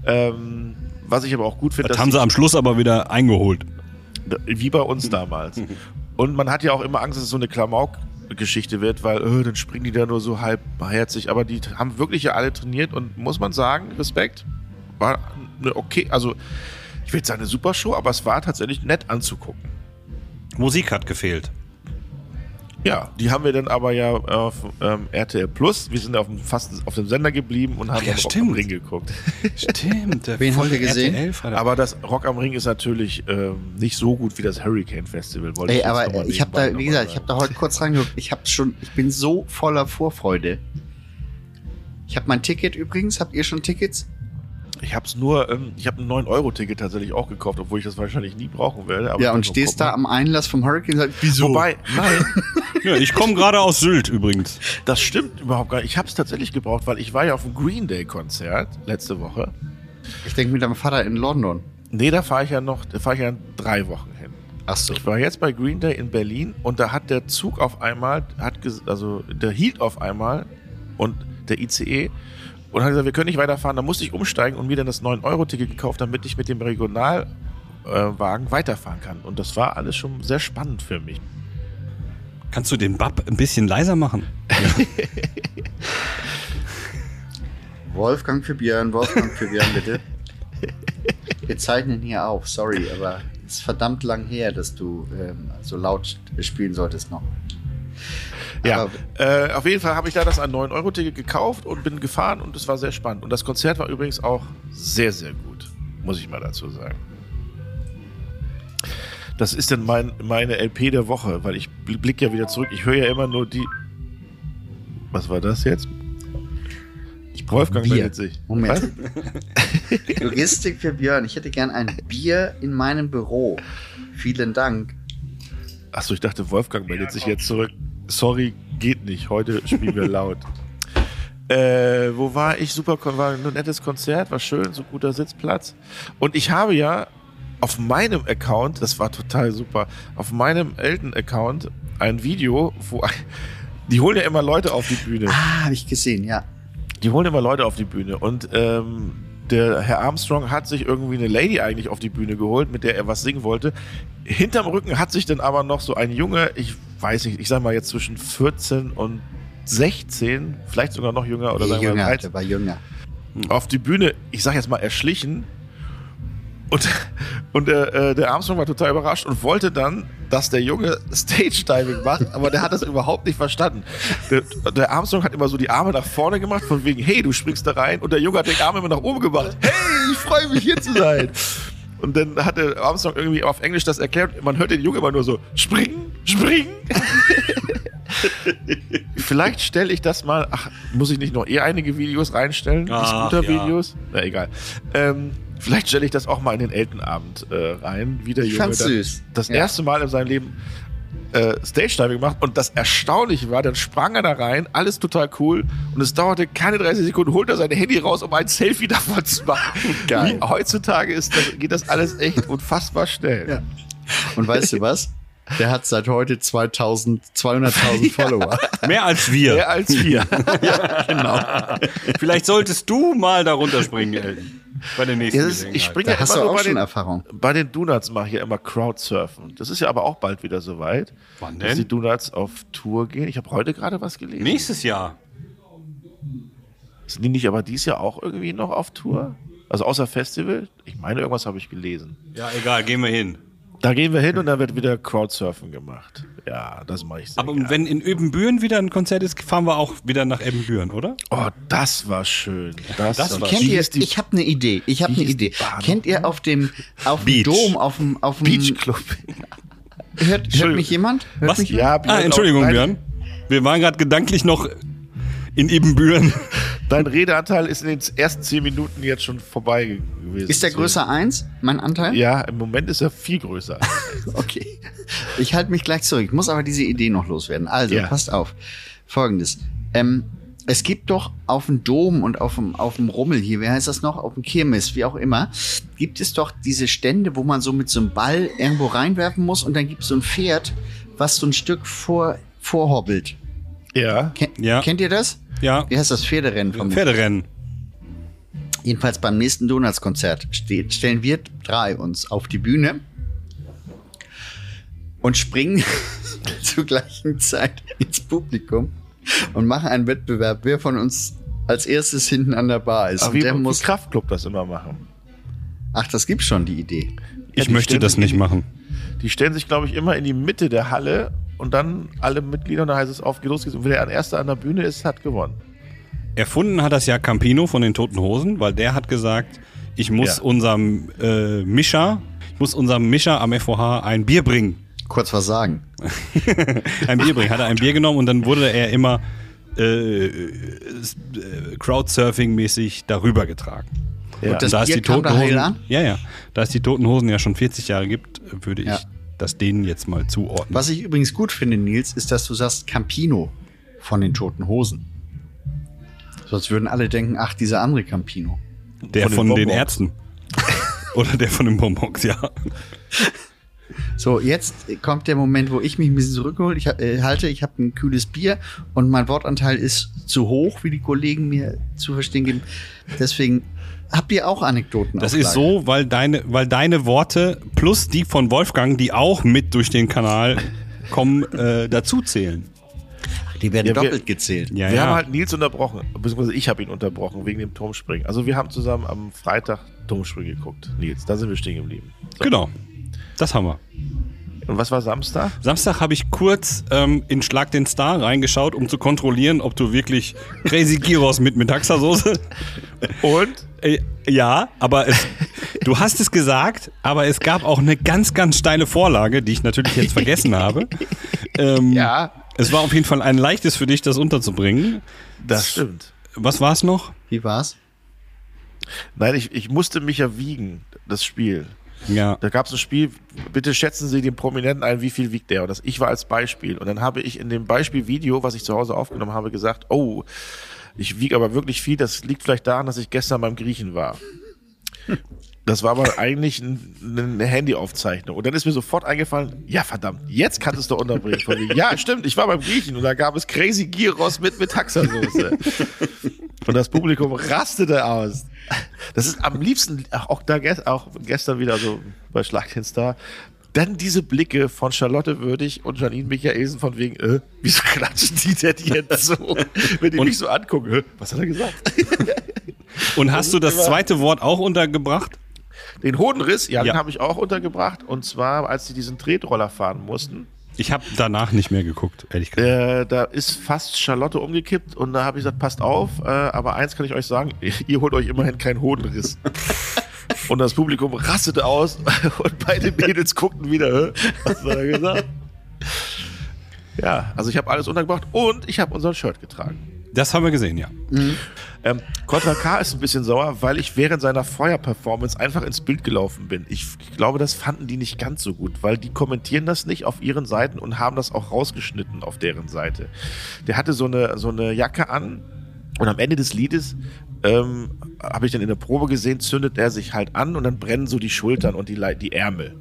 Ähm, was ich aber auch gut finde, Das haben sie am Schluss aber wieder eingeholt. wie bei uns damals. Und man hat ja auch immer Angst, dass es so eine Klamauk-Geschichte wird, weil äh, dann springen die da nur so halbherzig. Aber die haben wirklich ja alle trainiert und muss man sagen, Respekt, war eine okay, also ich will jetzt sagen eine super Show, aber es war tatsächlich nett anzugucken. Musik hat gefehlt. Ja, die haben wir dann aber ja auf ähm, RTL Plus. Wir sind auf dem, fast auf dem Sender geblieben und haben ja, dann Rock am Ring geguckt. Stimmt. Wen habt ihr gesehen? Aber das Rock am Ring ist natürlich ähm, nicht so gut wie das Hurricane Festival. Wollte Ey, ich aber ich habe da, wie gesagt, ich habe da heute kurz reingeguckt. Ich habe schon, ich bin so voller Vorfreude. Ich habe mein Ticket übrigens. Habt ihr schon Tickets? Ich habe es nur, ähm, ich habe ein 9-Euro-Ticket tatsächlich auch gekauft, obwohl ich das wahrscheinlich nie brauchen werde. aber ja, und stehst da am Einlass vom Hurricane und sagst, wieso? Wobei, nein, Ja, ich komme gerade aus Sylt übrigens. das stimmt überhaupt gar nicht. Ich habe es tatsächlich gebraucht, weil ich war ja auf dem Green Day-Konzert letzte Woche. ich denke mit deinem Vater in London. Nee, da fahre ich ja noch, da fahre ich ja drei Wochen hin. Ach so. Ich war jetzt bei Green Day in Berlin und da hat der Zug auf einmal, hat ges- also der hielt auf einmal und der ICE und hat gesagt, wir können nicht weiterfahren. Da musste ich umsteigen und mir dann das 9-Euro-Ticket gekauft, damit ich mit dem Regionalwagen äh, weiterfahren kann. Und das war alles schon sehr spannend für mich. Kannst du den Bab ein bisschen leiser machen? Wolfgang für Björn, Wolfgang für Björn, bitte. Wir zeichnen hier auf, sorry, aber es ist verdammt lang her, dass du ähm, so laut spielen solltest noch. Ja, äh, auf jeden Fall habe ich da das ein 9-Euro-Ticket gekauft und bin gefahren und es war sehr spannend. Und das Konzert war übrigens auch sehr, sehr gut, muss ich mal dazu sagen. Das ist dann mein, meine LP der Woche, weil ich bl- blick ja wieder zurück. Ich höre ja immer nur die. Was war das jetzt? Wolfgang Bier. meldet sich. Moment. Logistik für Björn. Ich hätte gern ein Bier in meinem Büro. Vielen Dank. Achso, ich dachte, Wolfgang meldet sich jetzt zurück. Sorry, geht nicht. Heute spielen wir laut. Äh, wo war ich? Super, war ein nettes Konzert, war schön, so guter Sitzplatz. Und ich habe ja auf meinem Account, das war total super, auf meinem Eltern-Account ein Video, wo die holen ja immer Leute auf die Bühne. Ah, habe ich gesehen, ja. Die holen immer Leute auf die Bühne und ähm, der Herr Armstrong hat sich irgendwie eine Lady eigentlich auf die Bühne geholt, mit der er was singen wollte. Hinterm Rücken hat sich dann aber noch so ein Junge, ich weiß nicht, ich sag mal jetzt zwischen 14 und 16, vielleicht sogar noch jünger oder sagen wir jünger, 13, der war jünger. auf die Bühne, ich sag jetzt mal erschlichen. Und, und der, äh, der Armstrong war total überrascht und wollte dann, dass der Junge Stage-Diving macht, aber der hat das überhaupt nicht verstanden. Der, der Armstrong hat immer so die Arme nach vorne gemacht, von wegen, hey, du springst da rein. Und der Junge hat den Arm immer nach oben gemacht. Hey, ich freue mich hier zu sein. Und dann hat der Armstrong irgendwie auf Englisch das erklärt. Man hört den Jungen immer nur so, springen, springen. Vielleicht stelle ich das mal, ach, muss ich nicht noch eher einige Videos reinstellen? Ach, Scooter-Videos? Na egal. Ähm, vielleicht stelle ich das auch mal in den Eltenabend äh, rein, wie der Ich Junge fand's dann süß. das Ja. erste Mal in seinem Leben äh, Stage-Diving gemacht und das Erstaunliche war, dann sprang er da rein, alles total cool und es dauerte keine 30 Sekunden, holt er sein Handy raus, um ein Selfie davon zu machen. Geil. Wie heutzutage ist das, geht das alles echt unfassbar schnell. Ja. Und weißt du was? Der hat seit heute 2000, 200.000 Follower. Mehr als wir. Mehr als wir. genau. Vielleicht solltest du mal darunter springen, Elton. Bei der nächsten Ja, ist, ich springe Da ja hast du auch bei schon den, Erfahrung. bei den Donuts mache ich ja immer Crowdsurfen. Das ist ja aber auch bald wieder soweit. Wann Dass denn? die Donuts auf Tour gehen. Ich habe heute gerade was gelesen. Nächstes Jahr. Sind die nicht aber dieses Jahr auch irgendwie noch auf Tour? Also außer Festival? Ich meine, irgendwas habe ich gelesen. Ja, egal, gehen wir hin. Da gehen wir hin und dann wird wieder Crowdsurfen gemacht. Ja, das mache ich sehr Aber gerne. wenn in Öbenbüren wieder ein Konzert ist, fahren wir auch wieder nach Ebenbüren, oder? Oh, das war schön. Das, Das war Kennt Wie ihr, ich habe eine Idee. Ich habe eine Idee. Kennt ihr auf dem, auf dem. Dom, auf dem, auf dem, Beach Club. hört, hört mich jemand? Hört Was? Mich Ja, Ah, Entschuldigung, Björn. Wir waren gerade gedanklich noch in Ebenbüren. Dein Redeanteil ist in den ersten zehn Minuten jetzt schon vorbei gewesen. Ist der größer eins, mein Anteil? Ja, im Moment ist er viel größer. Okay. Ich halte mich gleich zurück. Ich muss aber diese Idee noch loswerden. Also, Ja. passt auf. Folgendes. Ähm, es gibt doch auf dem Dom und auf dem, auf dem Rummel hier, wie heißt das noch? Auf dem Kirmes, wie auch immer, gibt es doch diese Stände, wo man so mit so einem Ball irgendwo reinwerfen muss und dann gibt es so ein Pferd, was so ein Stück vor, vorhobbelt. ja. Ken Ja. Kennt ihr das? Ja, Wie heißt das Pferderennen von Pferderennen. Jedenfalls beim nächsten Donuts-Konzert stellen wir drei uns auf die Bühne und springen zur gleichen Zeit ins Publikum und machen einen Wettbewerb, wer von uns als erstes hinten an der Bar ist. Aber und wie, der wie muss. Kraftclub das immer machen. Ach, das gibt's schon, die Idee. Ich die möchte das nicht machen. Die stellen sich, glaube ich, immer in die Mitte der Halle und dann alle Mitglieder und dann heißt es auf, geht los geht's. Und wer der Erste an der Bühne ist, hat gewonnen. Erfunden hat das ja Campino von den Toten Hosen, weil der hat gesagt, ich muss Ja. unserem äh, Mischer, ich muss unserem Mischer am FOH ein Bier bringen. Kurz was sagen. ein Bier bringen. Hat er ein Bier genommen und dann wurde er immer äh, äh, Crowdsurfing-mäßig darüber getragen. Ja. Und das da es Bier die kam Toten da heil Hosen, an? ja, ja, da es die Toten Hosen ja schon 40 Jahre gibt, würde Ja. ich das denen jetzt mal zuordnen. Was ich übrigens gut finde, Nils, ist, dass du sagst Campino von den Toten Hosen. Sonst würden alle denken, ach, dieser andere Campino. Der von den von den Bonbons. Ärzten. Oder der von den Bonbons, ja. So, jetzt kommt der Moment, wo ich mich ein bisschen zurückhole. Ich äh, halte, ich habe ein kühles Bier und mein Wortanteil ist zu hoch, wie die Kollegen mir zu verstehen geben. Deswegen habt ihr auch Anekdoten. Das ist so, weil deine, weil deine Worte plus die von Wolfgang, die auch mit durch den Kanal kommen, äh, dazu zählen. Die werden Ja, wir- doppelt gezählt. Ja, wir ja. haben halt Nils unterbrochen, beziehungsweise ich habe ihn unterbrochen wegen dem Turmspringen. Also wir haben zusammen am Freitag Turmspringen geguckt. Nils, da sind wir stehen geblieben. So. genau. Das haben wir. Und was war Samstag? Samstag habe ich kurz ähm, in Schlag den Star reingeschaut, um zu kontrollieren, ob du wirklich Crazy Gyros mit Metaxa-Soße. Und? Äh, ja, aber es, du hast es gesagt, aber es gab auch eine ganz, ganz steile Vorlage, die ich natürlich jetzt vergessen habe. Ähm, Ja. Es war auf jeden Fall ein leichtes für dich, das unterzubringen. Das stimmt. Was war es noch? Wie war's? Nein, ich, ich musste mich ja wiegen, das Spiel. Ja. Da gab es ein Spiel, bitte schätzen Sie den Prominenten ein, wie viel wiegt der? Und das ich war als Beispiel. Und dann habe ich in dem Beispielvideo, was ich zu Hause aufgenommen habe, gesagt, oh, ich wiege aber wirklich viel, das liegt vielleicht daran, dass ich gestern beim Griechen war. Das war aber eigentlich ein, eine Handyaufzeichnung. Und dann ist mir sofort eingefallen, ja verdammt, jetzt kannst du es doch unterbringen. Ja, stimmt, ich war beim Griechen und da gab es Crazy Gyros mit Metaxa-Soße. Und das Publikum rastete aus. Das ist am liebsten, auch da auch gestern wieder so bei Schlag den Star, dann diese Blicke von Charlotte Würdig und Janine Michaelsen von wegen, äh, wieso klatschen die denn jetzt so? Wenn die Und- mich so angucken, äh, was hat er gesagt? Und hast du das zweite Wort auch untergebracht? Den Hodenriss, ja, Ja. den habe ich auch untergebracht. Und zwar, als sie diesen Tretroller fahren mussten. Ich habe danach nicht mehr geguckt, ehrlich gesagt. Äh, da ist fast Charlotte umgekippt und da habe ich gesagt, passt auf, äh, aber eins kann ich euch sagen, ihr holt euch immerhin keinen Hodenriss. und das Publikum rastete aus und beide Mädels guckten wieder, "Hä? was hat er gesagt? Ja, also ich habe alles untergebracht und ich habe unser Shirt getragen. Das haben wir gesehen, ja. Ähm, Contra K ist ein bisschen sauer, weil ich während seiner Feuerperformance einfach ins Bild gelaufen bin. Ich glaube, das fanden die nicht ganz so gut, weil die kommentieren das nicht auf ihren Seiten und haben das auch rausgeschnitten auf deren Seite. Der hatte so eine, so eine Jacke an und am Ende des Liedes ähm, habe ich dann in der Probe gesehen, zündet er sich halt an und dann brennen so die Schultern und die, die Ärmel.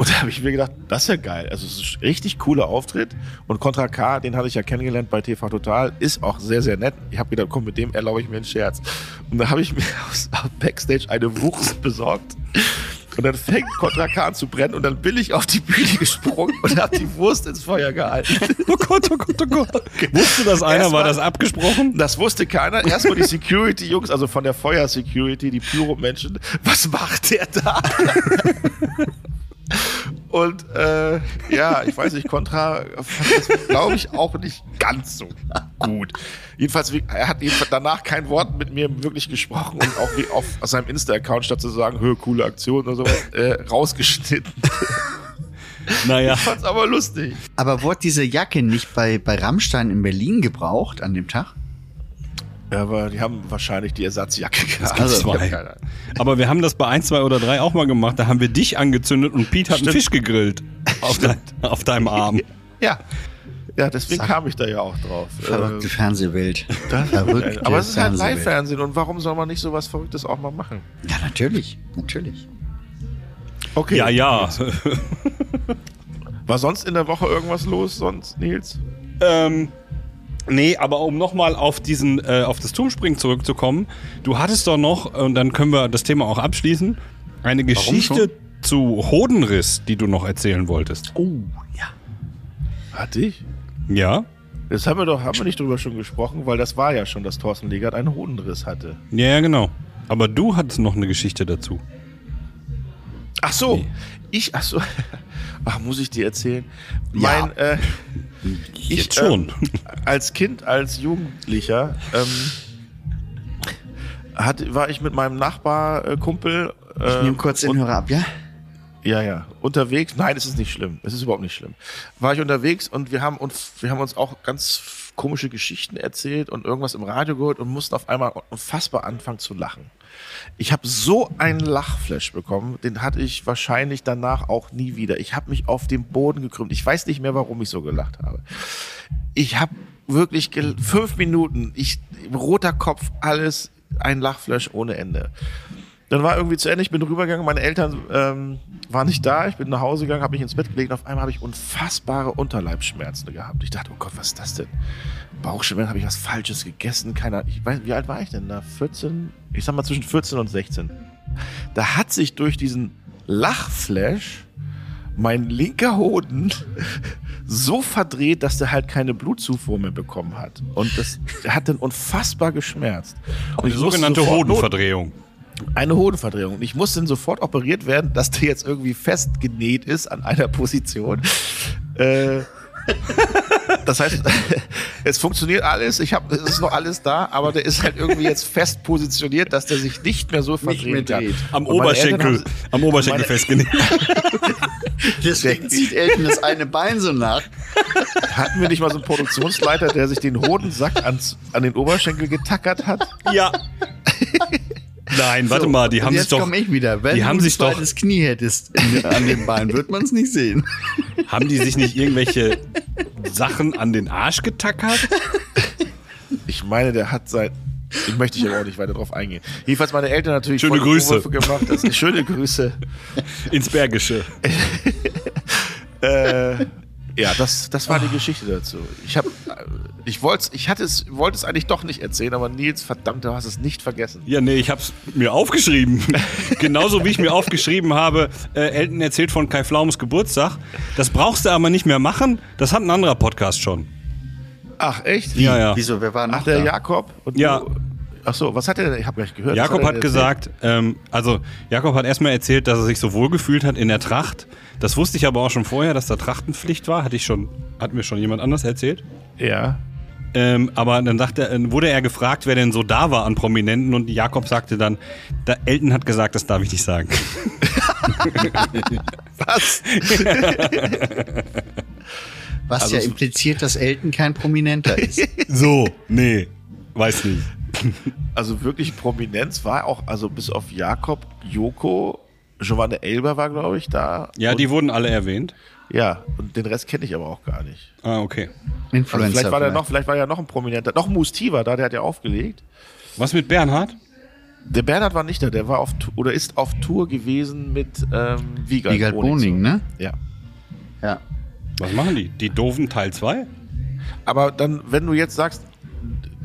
Und da habe ich mir gedacht, das ist ja geil. Also es ist ein richtig cooler Auftritt. Und Contra K, den hatte ich ja kennengelernt bei TV Total, ist auch sehr, sehr nett. Ich habe gedacht, komm, mit dem erlaube ich mir einen Scherz. Und da habe ich mir aus Backstage eine Wurst besorgt. Und dann fängt Contra K an zu brennen und dann bin ich auf die Bühne gesprungen und habe die Wurst ins Feuer gehalten. Oh Gott, oh Gott, oh Gott. Wusste das einer? Erstmal- War das abgesprochen? Das wusste keiner. Erstmal die Security-Jungs, also von der Feuer-Security, die Pyro-Menschen. Was macht der da? Und äh, ja, ich weiß nicht, Contra glaube ich, auch nicht ganz so gut. Jedenfalls, er hat jedenfalls danach kein Wort mit mir wirklich gesprochen und auch wie auf seinem Insta-Account statt zu sagen, hö, coole Aktion oder sowas, äh, rausgeschnitten. Naja. Ich fand's aber lustig. Aber wurde diese Jacke nicht bei, bei Rammstein in Berlin gebraucht an dem Tag? Ja, aber die haben wahrscheinlich die Ersatzjacke gehabt. Also. Aber wir haben das bei 1, 2 oder 3 auch mal gemacht. Da haben wir dich angezündet und Pete hat einen Stimmt. Fisch gegrillt. Auf, dein, auf deinem Arm. Ja. Ja, deswegen Sag- kam ich da ja auch drauf. Verrückte Äh, Fernsehwelt. Das Verrückte aber es ist halt. Live-Fernsehen und warum soll man nicht sowas Verrücktes auch mal machen? Ja, natürlich. Natürlich. Okay. Ja, ja. War sonst in der Woche irgendwas los, sonst, Nils? ähm, nee, aber um nochmal auf diesen, äh, auf das Turmspringen zurückzukommen. Du hattest doch noch, und dann können wir das Thema auch abschließen, eine Geschichte zu Hodenriss, die du noch erzählen wolltest. Oh, ja. Hatte ich? Ja? Das haben wir doch, haben wir nicht drüber schon gesprochen, weil das war ja schon, dass Thorsten Legert einen Hodenriss hatte. Ja, ja, genau. Aber du hattest noch eine Geschichte dazu. Ach so, ich, ach so, ach, muss ich dir erzählen? Mein, äh, ich, Jetzt schon. Ähm, als Kind, als Jugendlicher, ähm, hat, war ich mit meinem Nachbarkumpel. Äh, Ich nehme kurz den Hörer ab, ja? Ja, ja. Unterwegs, nein, es ist nicht schlimm. Es ist überhaupt nicht schlimm. War ich unterwegs und wir haben uns, wir haben uns auch ganz komische Geschichten erzählt und irgendwas im Radio gehört und mussten auf einmal unfassbar anfangen zu lachen. Ich habe so einen Lachflash bekommen, den hatte ich wahrscheinlich danach auch nie wieder. Ich habe mich auf den Boden gekrümmt. Ich weiß nicht mehr, warum ich so gelacht habe. Ich habe wirklich fünf Minuten, ich roter Kopf, alles ein Lachflash ohne Ende. Dann war irgendwie zu Ende, ich bin rübergegangen, meine Eltern ähm, waren nicht da, ich bin nach Hause gegangen, habe mich ins Bett gelegt und auf einmal habe ich unfassbare Unterleibsschmerzen gehabt. Ich dachte, oh Gott, was ist das denn? Bauchschmerzen, habe ich was Falsches gegessen? Keiner, ich weiß, wie alt war ich denn da? 14? Ich sag mal zwischen 14 und 16. Da hat sich durch diesen Lachflash mein linker Hoden so verdreht, dass der halt keine Blutzufuhr mehr bekommen hat. Und das hat dann unfassbar geschmerzt. Und musste sogenannte Hodenverdrehung. Eine Hodenverdrehung. Und ich muss dann sofort operiert werden, dass der jetzt irgendwie festgenäht ist an einer Position. Äh, das heißt, es funktioniert alles, ich habe, es ist noch alles da, aber der ist halt irgendwie jetzt fest positioniert, dass der sich nicht mehr so verdrehen mehr kann. Am Und Oberschenkel, haben- am Oberschenkel festgenäht. Deswegen zieht Elton das eine Bein so nach. Hatten wir nicht mal so einen Produktionsleiter, der sich den Hodensack ans, an den Oberschenkel getackert hat? ja. Nein, warte So, mal, die haben sich jetzt doch, komme ich wieder. Wenn die du haben ein sich doch- zweites Knie hättest an dem Bein, wird man es nicht sehen. haben die sich nicht irgendwelche Sachen an den Arsch getackert? Ich meine, der hat sein. Ich möchte ich aber auch nicht weiter drauf eingehen. Jedenfalls meine Eltern natürlich Schöne Grüße. Gemacht. Das, schöne Grüße. Ins Bergische. Äh, ja, das, das war die Geschichte dazu. Ich habe, ich wollte, ich hatte es, wollte es eigentlich doch nicht erzählen, aber Nils, verdammt, du hast es nicht vergessen. Ja, nee, ich hab's mir aufgeschrieben. Genauso wie ich mir aufgeschrieben habe, äh, Elton erzählt von Kai Pflaums Geburtstag. Das brauchst du aber nicht mehr machen. Das hat ein anderer Podcast schon. Ach echt? Ja, ja. Wieso, wer war noch Ach der da? Jakob. Und Ja. Du, ach so, was hat er? denn? Ich habe gleich gehört. Jakob hat denn gesagt, ähm, also Jakob hat erstmal erzählt, dass er sich so wohl gefühlt hat in der Tracht. Das wusste ich aber auch schon vorher, dass da Trachtenpflicht war. Hatte ich schon, hat mir schon jemand anders erzählt. Ja. Ähm, aber dann er- wurde er gefragt, wer denn so da war an Prominenten und Jakob sagte dann, da, Elton hat gesagt, das darf ich nicht sagen. Was? Was Also ja impliziert, dass Elton kein Prominenter ist. So, nee, weiß nicht. Also wirklich Prominenz war auch, also bis auf Jakob, Joko, Giovanna Elber war, glaube ich, da. Ja, die wurden alle erwähnt. Ja, und den Rest kenne ich aber auch gar nicht. Ah, okay. Also Influencer. vielleicht war vielleicht. noch, vielleicht war ja noch ein Prominenter, noch Musti war da, der hat ja aufgelegt. Was mit Bernhard? Der Bernhard war nicht da, der war auf oder ist auf Tour gewesen mit ähm, Wiegald, Wiegald Boning, ne? Ja. Ja. Was machen die? Die doofen Teil 2? Aber dann, wenn du jetzt sagst,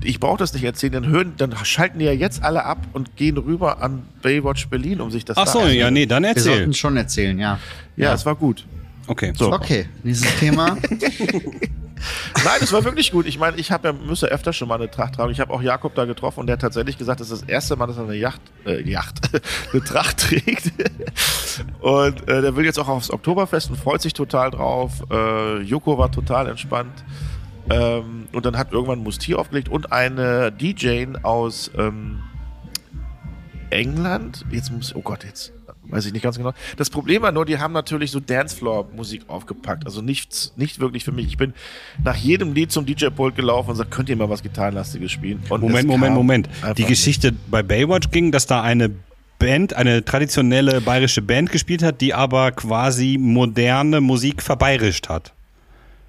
ich brauche das nicht erzählen, dann hören, dann schalten die ja jetzt alle ab und gehen rüber an Baywatch Berlin, um sich das Ach so, da ja, nee, dann Wir erzähl. sollten schon erzählen, ja. Ja, es war gut. Okay. So. Okay, dieses Thema. Nein, es war wirklich gut. Ich meine, ich habe ja, müsste öfter schon mal eine Tracht tragen. Ich habe auch Jakob da getroffen und der hat tatsächlich gesagt, das ist das erste Mal, dass er eine Yacht, äh, Yacht, eine Tracht trägt. Und äh, der will jetzt auch aufs Oktoberfest und freut sich total drauf. Äh, Joko war total entspannt. Ähm, und dann hat irgendwann Mustier aufgelegt und eine DJ aus ähm, England. Jetzt muss, oh Gott, jetzt weiß ich nicht ganz genau. Das Problem war nur, die haben natürlich so Dancefloor-Musik aufgepackt. Also nichts, nicht wirklich für mich. Ich bin nach jedem Lied zum DJ-Pult gelaufen und gesagt, könnt ihr mal was Gitarrenlastiges spielen? Und Moment, Moment, Moment. Die nicht. Geschichte bei Baywatch ging, dass da eine Band, eine traditionelle bayerische Band gespielt hat, die aber quasi moderne Musik verbeirischt hat.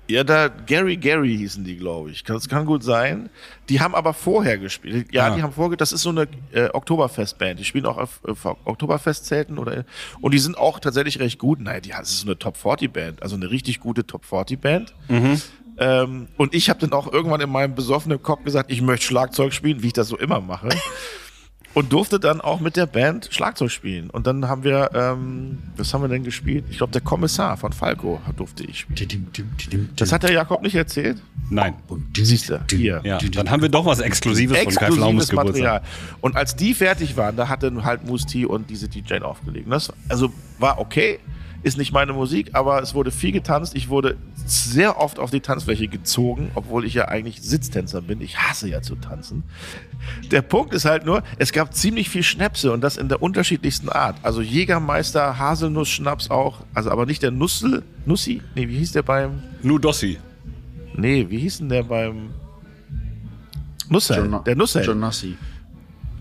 Ja, da Gary Gary hießen die, glaube ich. Das kann gut sein. Die haben aber vorher gespielt. Ja, Ah. die haben vorher, das ist so eine äh, Oktoberfest-Band. Die spielen auch auf, auf Oktoberfestzelten oder und die sind auch tatsächlich recht gut. Nein, die das ist so eine Top 40 Band, also eine richtig gute Top 40 Band. Ähm, und ich habe dann auch irgendwann in meinem besoffenen Kopf gesagt, ich möchte Schlagzeug spielen, wie ich das so immer mache. Und durfte dann auch mit der Band Schlagzeug spielen. Und dann haben wir, ähm, was haben wir denn gespielt? Ich glaube, der Kommissar von Falco durfte ich spielen. Das hat der Jakob nicht erzählt? Nein. Siehst du, hier. Ja, dann haben wir doch was Exklusives von Kai Flaumes Exklusives Geburtstag. Material. Und als die fertig waren, da hat dann halt Musti und diese DJ aufgelegt. Das, also war okay, ist nicht meine Musik, aber es wurde viel getanzt. Ich wurde sehr oft auf die Tanzfläche gezogen, obwohl ich ja eigentlich Sitztänzer bin. Ich hasse ja zu tanzen. Der Punkt ist halt nur, es gab ziemlich viel Schnäpse und das in der unterschiedlichsten Art. Also Jägermeister, Haselnuss-Schnaps auch, also aber nicht der Nussel, Nussi? Nee, wie hieß der beim, Nudossi. nee, wie hieß denn der beim Nussel? John- der Nussel Jonossi.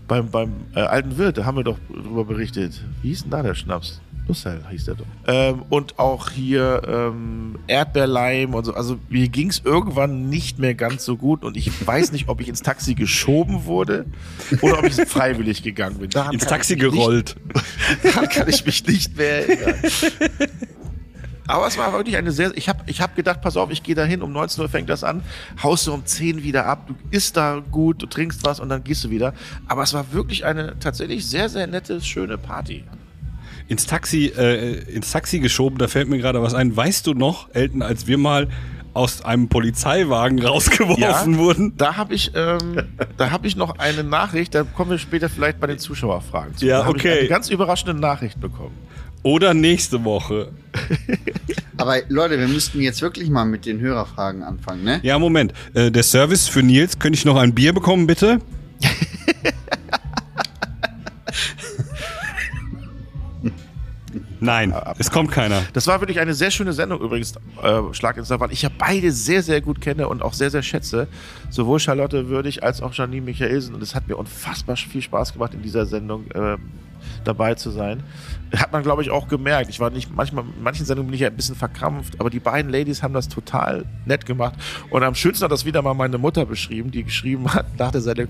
beim, beim äh, alten Wirt, da haben wir doch drüber berichtet. Wie hieß denn da der Schnaps? Nussel hieß der doch. Ähm, und auch hier ähm, Erdbeerleim und so. Also mir ging es irgendwann nicht mehr ganz so gut und ich weiß nicht, ob ich ins Taxi geschoben wurde oder ob ich freiwillig gegangen bin. Daran Ins Taxi gerollt. Nicht, daran kann ich mich nicht mehr erinnern. Aber es war wirklich eine sehr, ich habe ich hab gedacht, pass auf, ich gehe da hin, um 19 Uhr fängt das an, haust du um 10 wieder ab, du isst da gut, du trinkst was und dann gehst du wieder. Aber es war wirklich eine tatsächlich sehr, sehr nette, schöne Party. Ins Taxi, äh, ins Taxi geschoben, da fällt mir gerade was ein. Weißt du noch, Elton, als wir mal aus einem Polizeiwagen rausgeworfen wurden? Da habe ich, ähm, da habe ich noch eine Nachricht, da kommen wir später vielleicht bei den Zuschauerfragen zu. Ja, okay. Ich eine ganz überraschende Nachricht bekommen. Oder nächste Woche? Aber Leute, wir müssten jetzt wirklich mal mit den Hörerfragen anfangen, ne? Ja, Moment. Äh, der Service für Nils, könnte ich noch ein Bier bekommen, bitte? Nein, es kommt keiner. Das war wirklich eine sehr schöne Sendung übrigens, äh, Schlag ins weil ich ja beide sehr, sehr gut kenne und auch sehr, sehr schätze. Sowohl Charlotte Würdig als auch Janine Michaelsen. Und es hat mir unfassbar viel Spaß gemacht, in dieser Sendung äh, dabei zu sein. Hat man, glaube ich, auch gemerkt. Ich war nicht, manchmal, in manchen Sendungen bin ich ja ein bisschen verkrampft, aber die beiden Ladies haben das total nett gemacht. Und am schönsten hat das wieder mal meine Mutter beschrieben, die geschrieben hat nach der Sendung,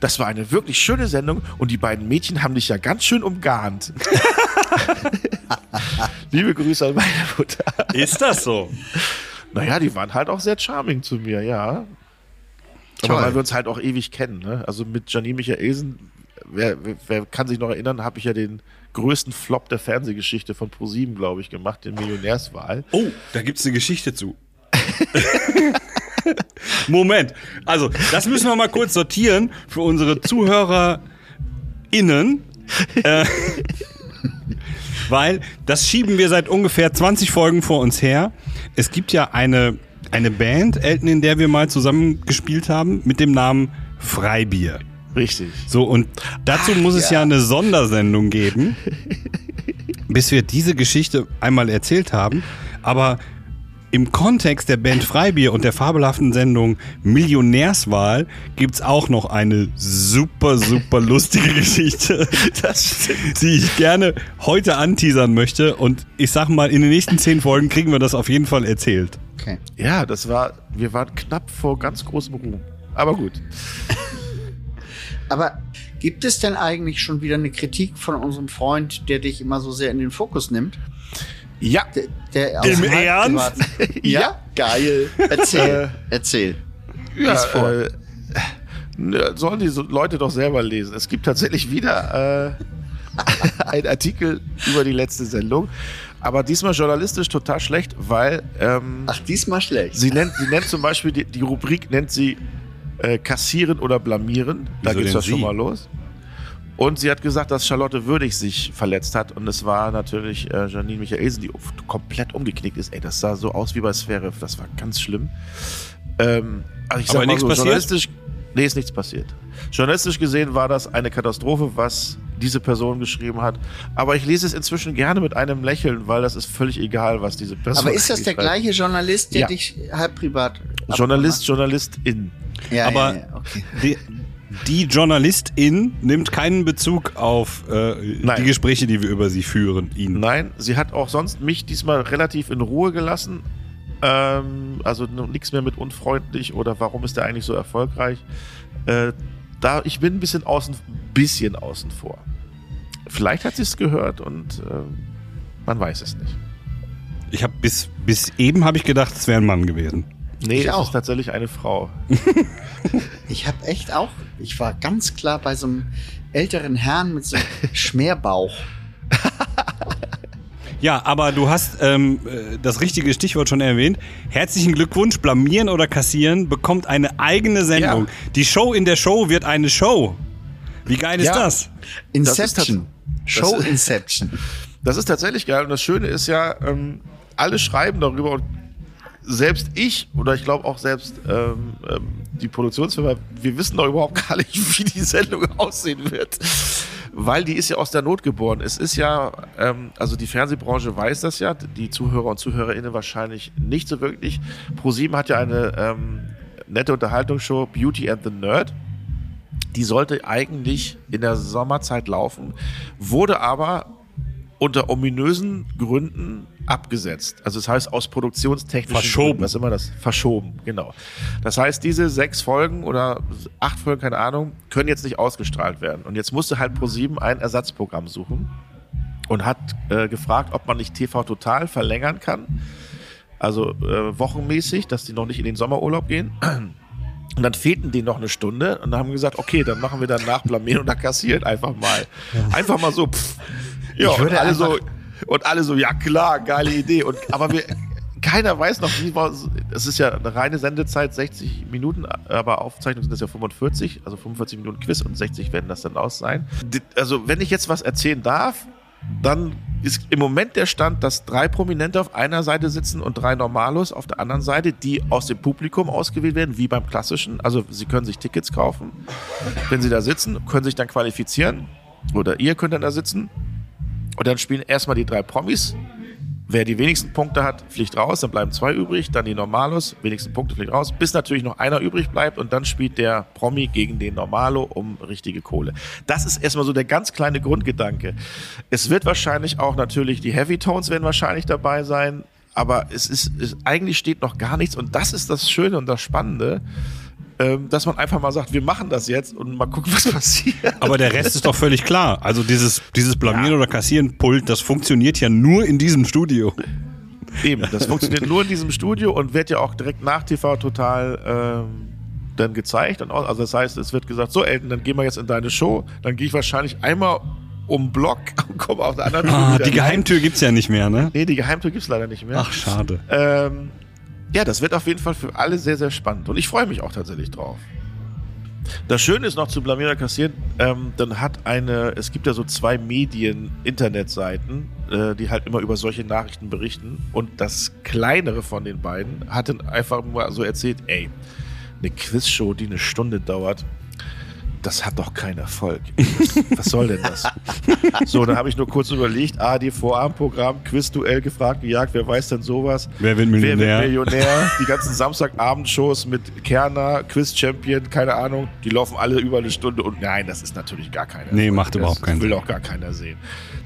das war eine wirklich schöne Sendung und die beiden Mädchen haben dich ja ganz schön umgarnt. Liebe Grüße an meine Mutter. Ist das so? Naja, die waren halt auch sehr charming zu mir, ja. Toll. Aber weil wir uns halt auch ewig kennen, ne? Also mit Janine Michaelsen, wer, wer, kann sich noch erinnern, habe ich ja den größten Flop der Fernsehgeschichte von ProSieben, glaube ich, gemacht, den Millionärswahl. Oh, da gibt's eine Geschichte zu. Moment. Also, das müssen wir mal kurz sortieren für unsere ZuhörerInnen. Äh, weil das schieben wir seit ungefähr 20 Folgen vor uns her. Es gibt ja eine, eine Band, Elton, in der wir mal zusammen gespielt haben, mit dem Namen Freibier. Richtig. So, und dazu muss es ja eine Sondersendung geben, bis wir diese Geschichte einmal erzählt haben. Aber im Kontext der Band Freibier und der fabelhaften Sendung Millionärswahl gibt's auch noch eine super, super lustige Geschichte, Das die ich gerne heute anteasern möchte. Und ich sag mal, in den nächsten zehn Folgen kriegen wir das auf jeden Fall erzählt. Okay. Ja, das war, wir waren knapp vor ganz großem Ruhm. Aber gut. Aber gibt es denn eigentlich schon wieder eine Kritik von unserem Freund, der dich immer so sehr in den Fokus nimmt? Ja, Der, der aus Im dem Ernst? Ja, geil. Erzähl, erzähl. ja Lies vor. äh, sollen die Leute doch selber lesen. Es gibt tatsächlich wieder äh, einen Artikel über die letzte Sendung, aber diesmal journalistisch total schlecht, weil ähm, Ach, diesmal schlecht. sie nennt, sie nennt zum Beispiel die, die Rubrik nennt sie äh, kassieren oder blamieren. Da Wieso geht's doch schon mal los. Und sie hat gesagt, dass Charlotte Würdig sich verletzt hat. Und es war natürlich äh, Janine Michaelsen, die komplett umgeknickt ist. Ey, das sah so aus wie bei Sverre. Das war ganz schlimm. Ähm, also ich Aber sag mal nichts so, passiert? journalistisch, nee, ist nichts passiert. Journalistisch gesehen war das eine Katastrophe, was diese Person geschrieben hat. Aber ich lese es inzwischen gerne mit einem Lächeln, weil das ist völlig egal, was diese Person Aber ist das der schreibt. gleiche Journalist, der Ja. dich halb privat. Journalist, Journalistin. Ja, Aber ja, ja, okay. die, die Journalistin nimmt keinen Bezug auf äh, die Gespräche, die wir über sie führen. Ihn. Nein, sie hat auch sonst mich diesmal relativ in Ruhe gelassen. Ähm, also nichts mehr mit unfreundlich oder warum ist der eigentlich so erfolgreich. Äh, da ich bin ein bisschen außen, bisschen außen vor. Vielleicht hat sie es gehört und ähm, man weiß es nicht. Ich habe bis bis eben habe ich gedacht, es wäre ein Mann gewesen. Nee, Ich auch. ist tatsächlich eine Frau. Ich habe echt auch, ich war ganz klar bei so einem älteren Herrn mit so einem Schmerbauch. Ja, aber du hast ähm, äh, das richtige Stichwort schon erwähnt. Herzlichen Glückwunsch, blamieren oder kassieren bekommt eine eigene Sendung. Ja. Die Show in der Show wird eine Show. Wie geil ist Ja. das? Inception. das- Show Inception. Das ist tatsächlich geil und das Schöne ist ja, ähm, alle schreiben darüber und selbst ich oder ich glaube auch selbst ähm, ähm, die Produktionsfirma, wir wissen doch überhaupt gar nicht, wie die Sendung aussehen wird. Weil die ist ja aus der Not geboren. Es ist ja, ähm, also die Fernsehbranche weiß das ja, die Zuhörer und ZuhörerInnen wahrscheinlich nicht so wirklich. ProSieben hat ja eine ähm, nette Unterhaltungsshow Beauty and the Nerd. Die sollte eigentlich in der Sommerzeit laufen, wurde aber unter ominösen Gründen abgesetzt. Also das heißt aus produktionstechnischen Verschoben. Gründen, was immer das verschoben, genau. Das heißt, diese sechs Folgen oder acht Folgen, keine Ahnung, können jetzt nicht ausgestrahlt werden. Und jetzt musste halt ProSieben ein Ersatzprogramm suchen und hat äh, gefragt, ob man nicht TV Total verlängern kann. Also äh, wochenmäßig, dass die noch nicht in den Sommerurlaub gehen. Und dann fehlten denen noch eine Stunde und dann haben wir gesagt, okay, dann machen wir danach blamieren oder kassieren einfach mal. Einfach mal so, pff. Ja, Ich würde und alle so, und alle so, ja klar, geile Idee. Und, aber wir, keiner weiß noch, wie war, es ist ja eine reine Sendezeit, 60 Minuten, aber Aufzeichnung sind das ja 45, also 45 Minuten Quiz und 60 werden das dann aus sein. Also, wenn ich jetzt was erzählen darf, dann ist im Moment der Stand, dass drei Prominente auf einer Seite sitzen und drei Normalos auf der anderen Seite, die aus dem Publikum ausgewählt werden, wie beim klassischen. Also sie können sich Tickets kaufen, wenn sie da sitzen, können sich dann qualifizieren oder ihr könnt dann da sitzen und dann spielen erstmal die drei Promis. Wer die wenigsten Punkte hat, fliegt raus, dann bleiben zwei übrig, dann die Normalos, wenigsten Punkte fliegt raus, bis natürlich noch einer übrig bleibt und dann spielt der Promi gegen den Normalo um richtige Kohle. Das ist erstmal so der ganz kleine Grundgedanke. Es wird wahrscheinlich auch natürlich, die Heavy Tones werden wahrscheinlich dabei sein, aber es ist, es, eigentlich steht noch gar nichts und das ist das Schöne und das Spannende, dass man einfach mal sagt, wir machen das jetzt und mal gucken, was passiert. Aber der Rest ist doch völlig klar. Also dieses, dieses Blamieren Ja. oder Kassieren Pult, das funktioniert ja nur in diesem Studio. Eben, das funktioniert nur in diesem Studio und wird ja auch direkt nach TV total ähm, dann gezeigt. Und auch, also das heißt, es wird gesagt, so Elton, dann gehen wir jetzt in deine Show. Dann gehe ich wahrscheinlich einmal um Block und komme auf der anderen Tür Ah, die rein. Geheimtür gibt's ja nicht mehr, ne? Nee, die Geheimtür gibt's leider nicht mehr. Ach, schade. Ähm, ja, das wird auf jeden Fall für alle sehr, sehr spannend. Und ich freue mich auch tatsächlich drauf. Das Schöne ist noch zu Blamira kassieren, ähm, dann hat eine, es gibt ja so zwei Medien-Internetseiten, äh, die halt immer über solche Nachrichten berichten. Und das kleinere von den beiden hat dann einfach mal so erzählt, ey, eine Quizshow, die eine Stunde dauert, das hat doch keinen Erfolg. Was soll denn das? So, dann habe ich nur kurz überlegt, ah, die Vorabendprogramm, Quizduell gefragt, gejagt, wer weiß denn sowas? Wer wird Wer Millionär? wird Millionär? Die ganzen Samstagabendshows mit Kerner, Quiz-Champion, keine Ahnung, die laufen alle über eine Stunde und nein, das ist natürlich gar keiner. Nee, macht überhaupt keinen Das will Sinn. auch gar keiner sehen.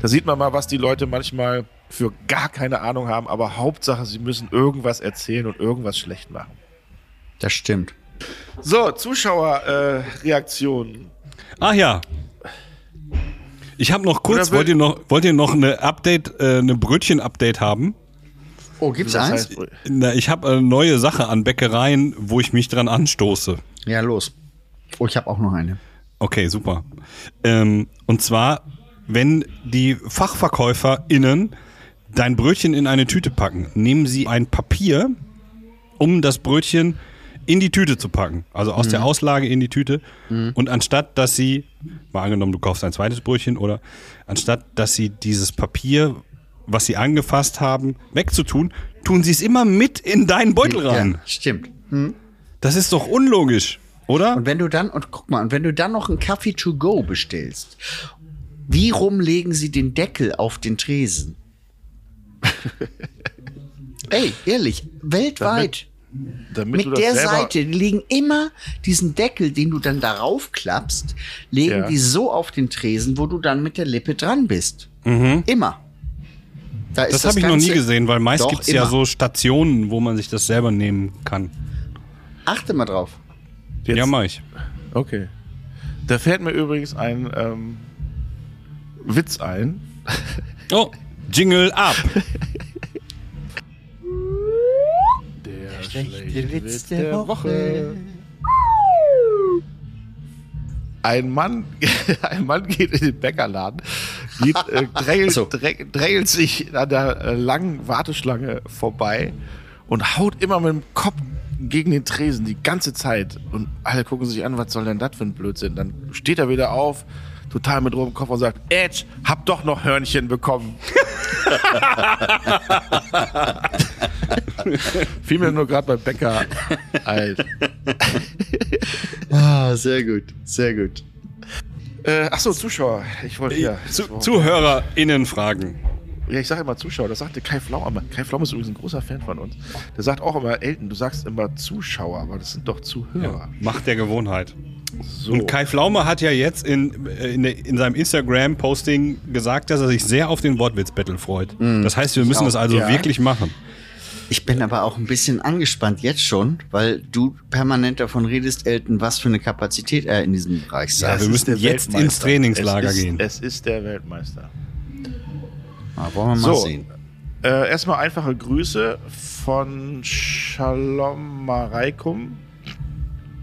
Da sieht man mal, was die Leute manchmal für gar keine Ahnung haben, aber Hauptsache, sie müssen irgendwas erzählen und irgendwas schlecht machen. Das stimmt. So, Zuschauerreaktionen. Äh. Ach ja. Ich habe noch kurz, wollt ihr noch, wollt ihr noch eine Update, äh, eine Brötchen-Update haben? Oh, gibt's Das eins? heißt, Na, ich habe eine neue Sache an Bäckereien, wo ich mich dran anstoße. Ja, los. Oh, ich habe auch noch eine. Okay, super. Ähm, und zwar, wenn die FachverkäuferInnen dein Brötchen in eine Tüte packen, nehmen sie ein Papier, um das Brötchen in die Tüte zu packen. Also aus der Auslage in die Tüte. Und anstatt, dass sie, mal angenommen, du kaufst ein zweites Brötchen oder anstatt, dass sie dieses Papier, was sie angefasst haben, wegzutun, tun sie es immer mit in deinen Beutel rein. Ja, stimmt. Das ist doch unlogisch, oder? Und wenn du dann, und guck mal, und wenn du dann noch einen Kaffee to go bestellst, wie rum legen sie den Deckel auf den Tresen? Ey, ehrlich, weltweit. damit du Mit das der Seite, die legen immer diesen Deckel, den du dann darauf klappst, legen Ja. die so auf den Tresen, wo du dann mit der Lippe dran bist. Immer. Da Das habe ich noch nie gesehen, weil meist gibt es ja so Stationen, wo man sich das selber nehmen kann. Achte mal drauf. Jetzt, Ja, mach ich. Okay. Da fällt mir übrigens ein ähm, Witz ein. Oh, Jingle ab. schlechte Witz der Woche. Ein Mann, ein Mann geht in den Bäckerladen, geht, äh, drängelt, So. drä- drängelt sich an der äh, langen Warteschlange vorbei und haut immer mit dem Kopf gegen den Tresen die ganze Zeit. Und alle gucken sich an, was soll denn das für ein Blödsinn? Dann steht er wieder auf, total mit rotem Kopf und sagt, Edge, hab doch noch Hörnchen bekommen. Fiel mir nur gerade beim Bäcker ein. Ah, sehr gut, sehr gut. Äh, achso, Zuschauer. Ich wollte ja. Zu, ZuhörerInnen fragen. Ja, ich sage immer Zuschauer. Das sagte Kai Flaum immer. Kai Flaum ist übrigens ein großer Fan von uns. Der sagt auch immer, Elton, du sagst immer Zuschauer, aber das sind doch Zuhörer. Macht der Gewohnheit. So. Und Kai Flaume hat ja jetzt in, in, der- in seinem Instagram-Posting gesagt, dass er sich sehr auf den Wortwitz-Battle freut. Das heißt, wir müssen das also Ja. wirklich machen. Ich bin aber auch ein bisschen angespannt jetzt schon, weil du permanent davon redest, Elton, was für eine Kapazität er in diesem Bereich Ja, sagt. wir müssen jetzt ins Trainingslager es ist, gehen. Es ist der Weltmeister. Ah, wollen wir mal So. sehen. Äh, erstmal einfache Grüße von Shalom Mareikum.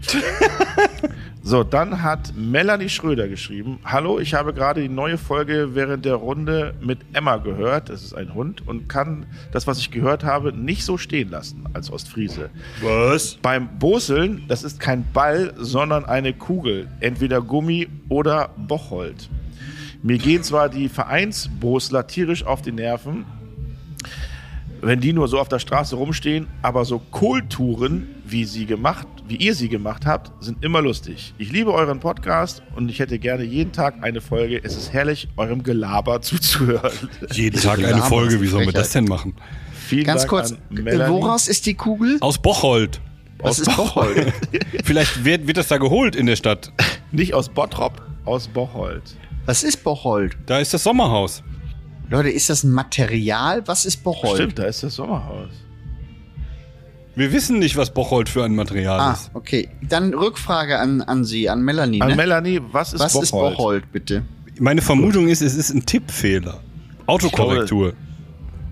so, dann hat Melanie Schröder geschrieben: Hallo, ich habe gerade die neue Folge während der Runde mit Emma gehört. Das ist ein Hund und kann das, was ich gehört habe, nicht so stehen lassen als Ostfriese. Was? Beim Boseln, das ist kein Ball, sondern eine Kugel, entweder Gummi oder Bocholt. Mir gehen zwar die Vereinsbosler tierisch auf die Nerven, wenn die nur so auf der Straße rumstehen, aber so Kohltouren, wie sie gemacht, wie ihr sie gemacht habt, sind immer lustig. Ich liebe euren Podcast und ich hätte gerne jeden Tag eine Folge. Es ist herrlich, eurem Gelaber zuzuhören. Jeden Tag eine Gelaber, Folge, wie sollen wir das denn machen? Vielen Ganz Dank kurz, woraus ist die Kugel? Aus Bocholt. Was ist Bocholt? Vielleicht wird, wird das da geholt in der Stadt. Nicht aus Bottrop, aus Bocholt. Was ist Bocholt? Da ist das Sommerhaus. Leute, ist das ein Material? Was ist Bocholt? Stimmt, da ist das Sommerhaus. Wir wissen nicht, was Bocholt für ein Material Ah, ist. okay. Dann Rückfrage an, an Sie, an Melanie. An Ne? Melanie, was ist Was Bocholt? ist Bocholt, bitte? Meine Vermutung ist, es ist ein Tippfehler. Autokorrektur.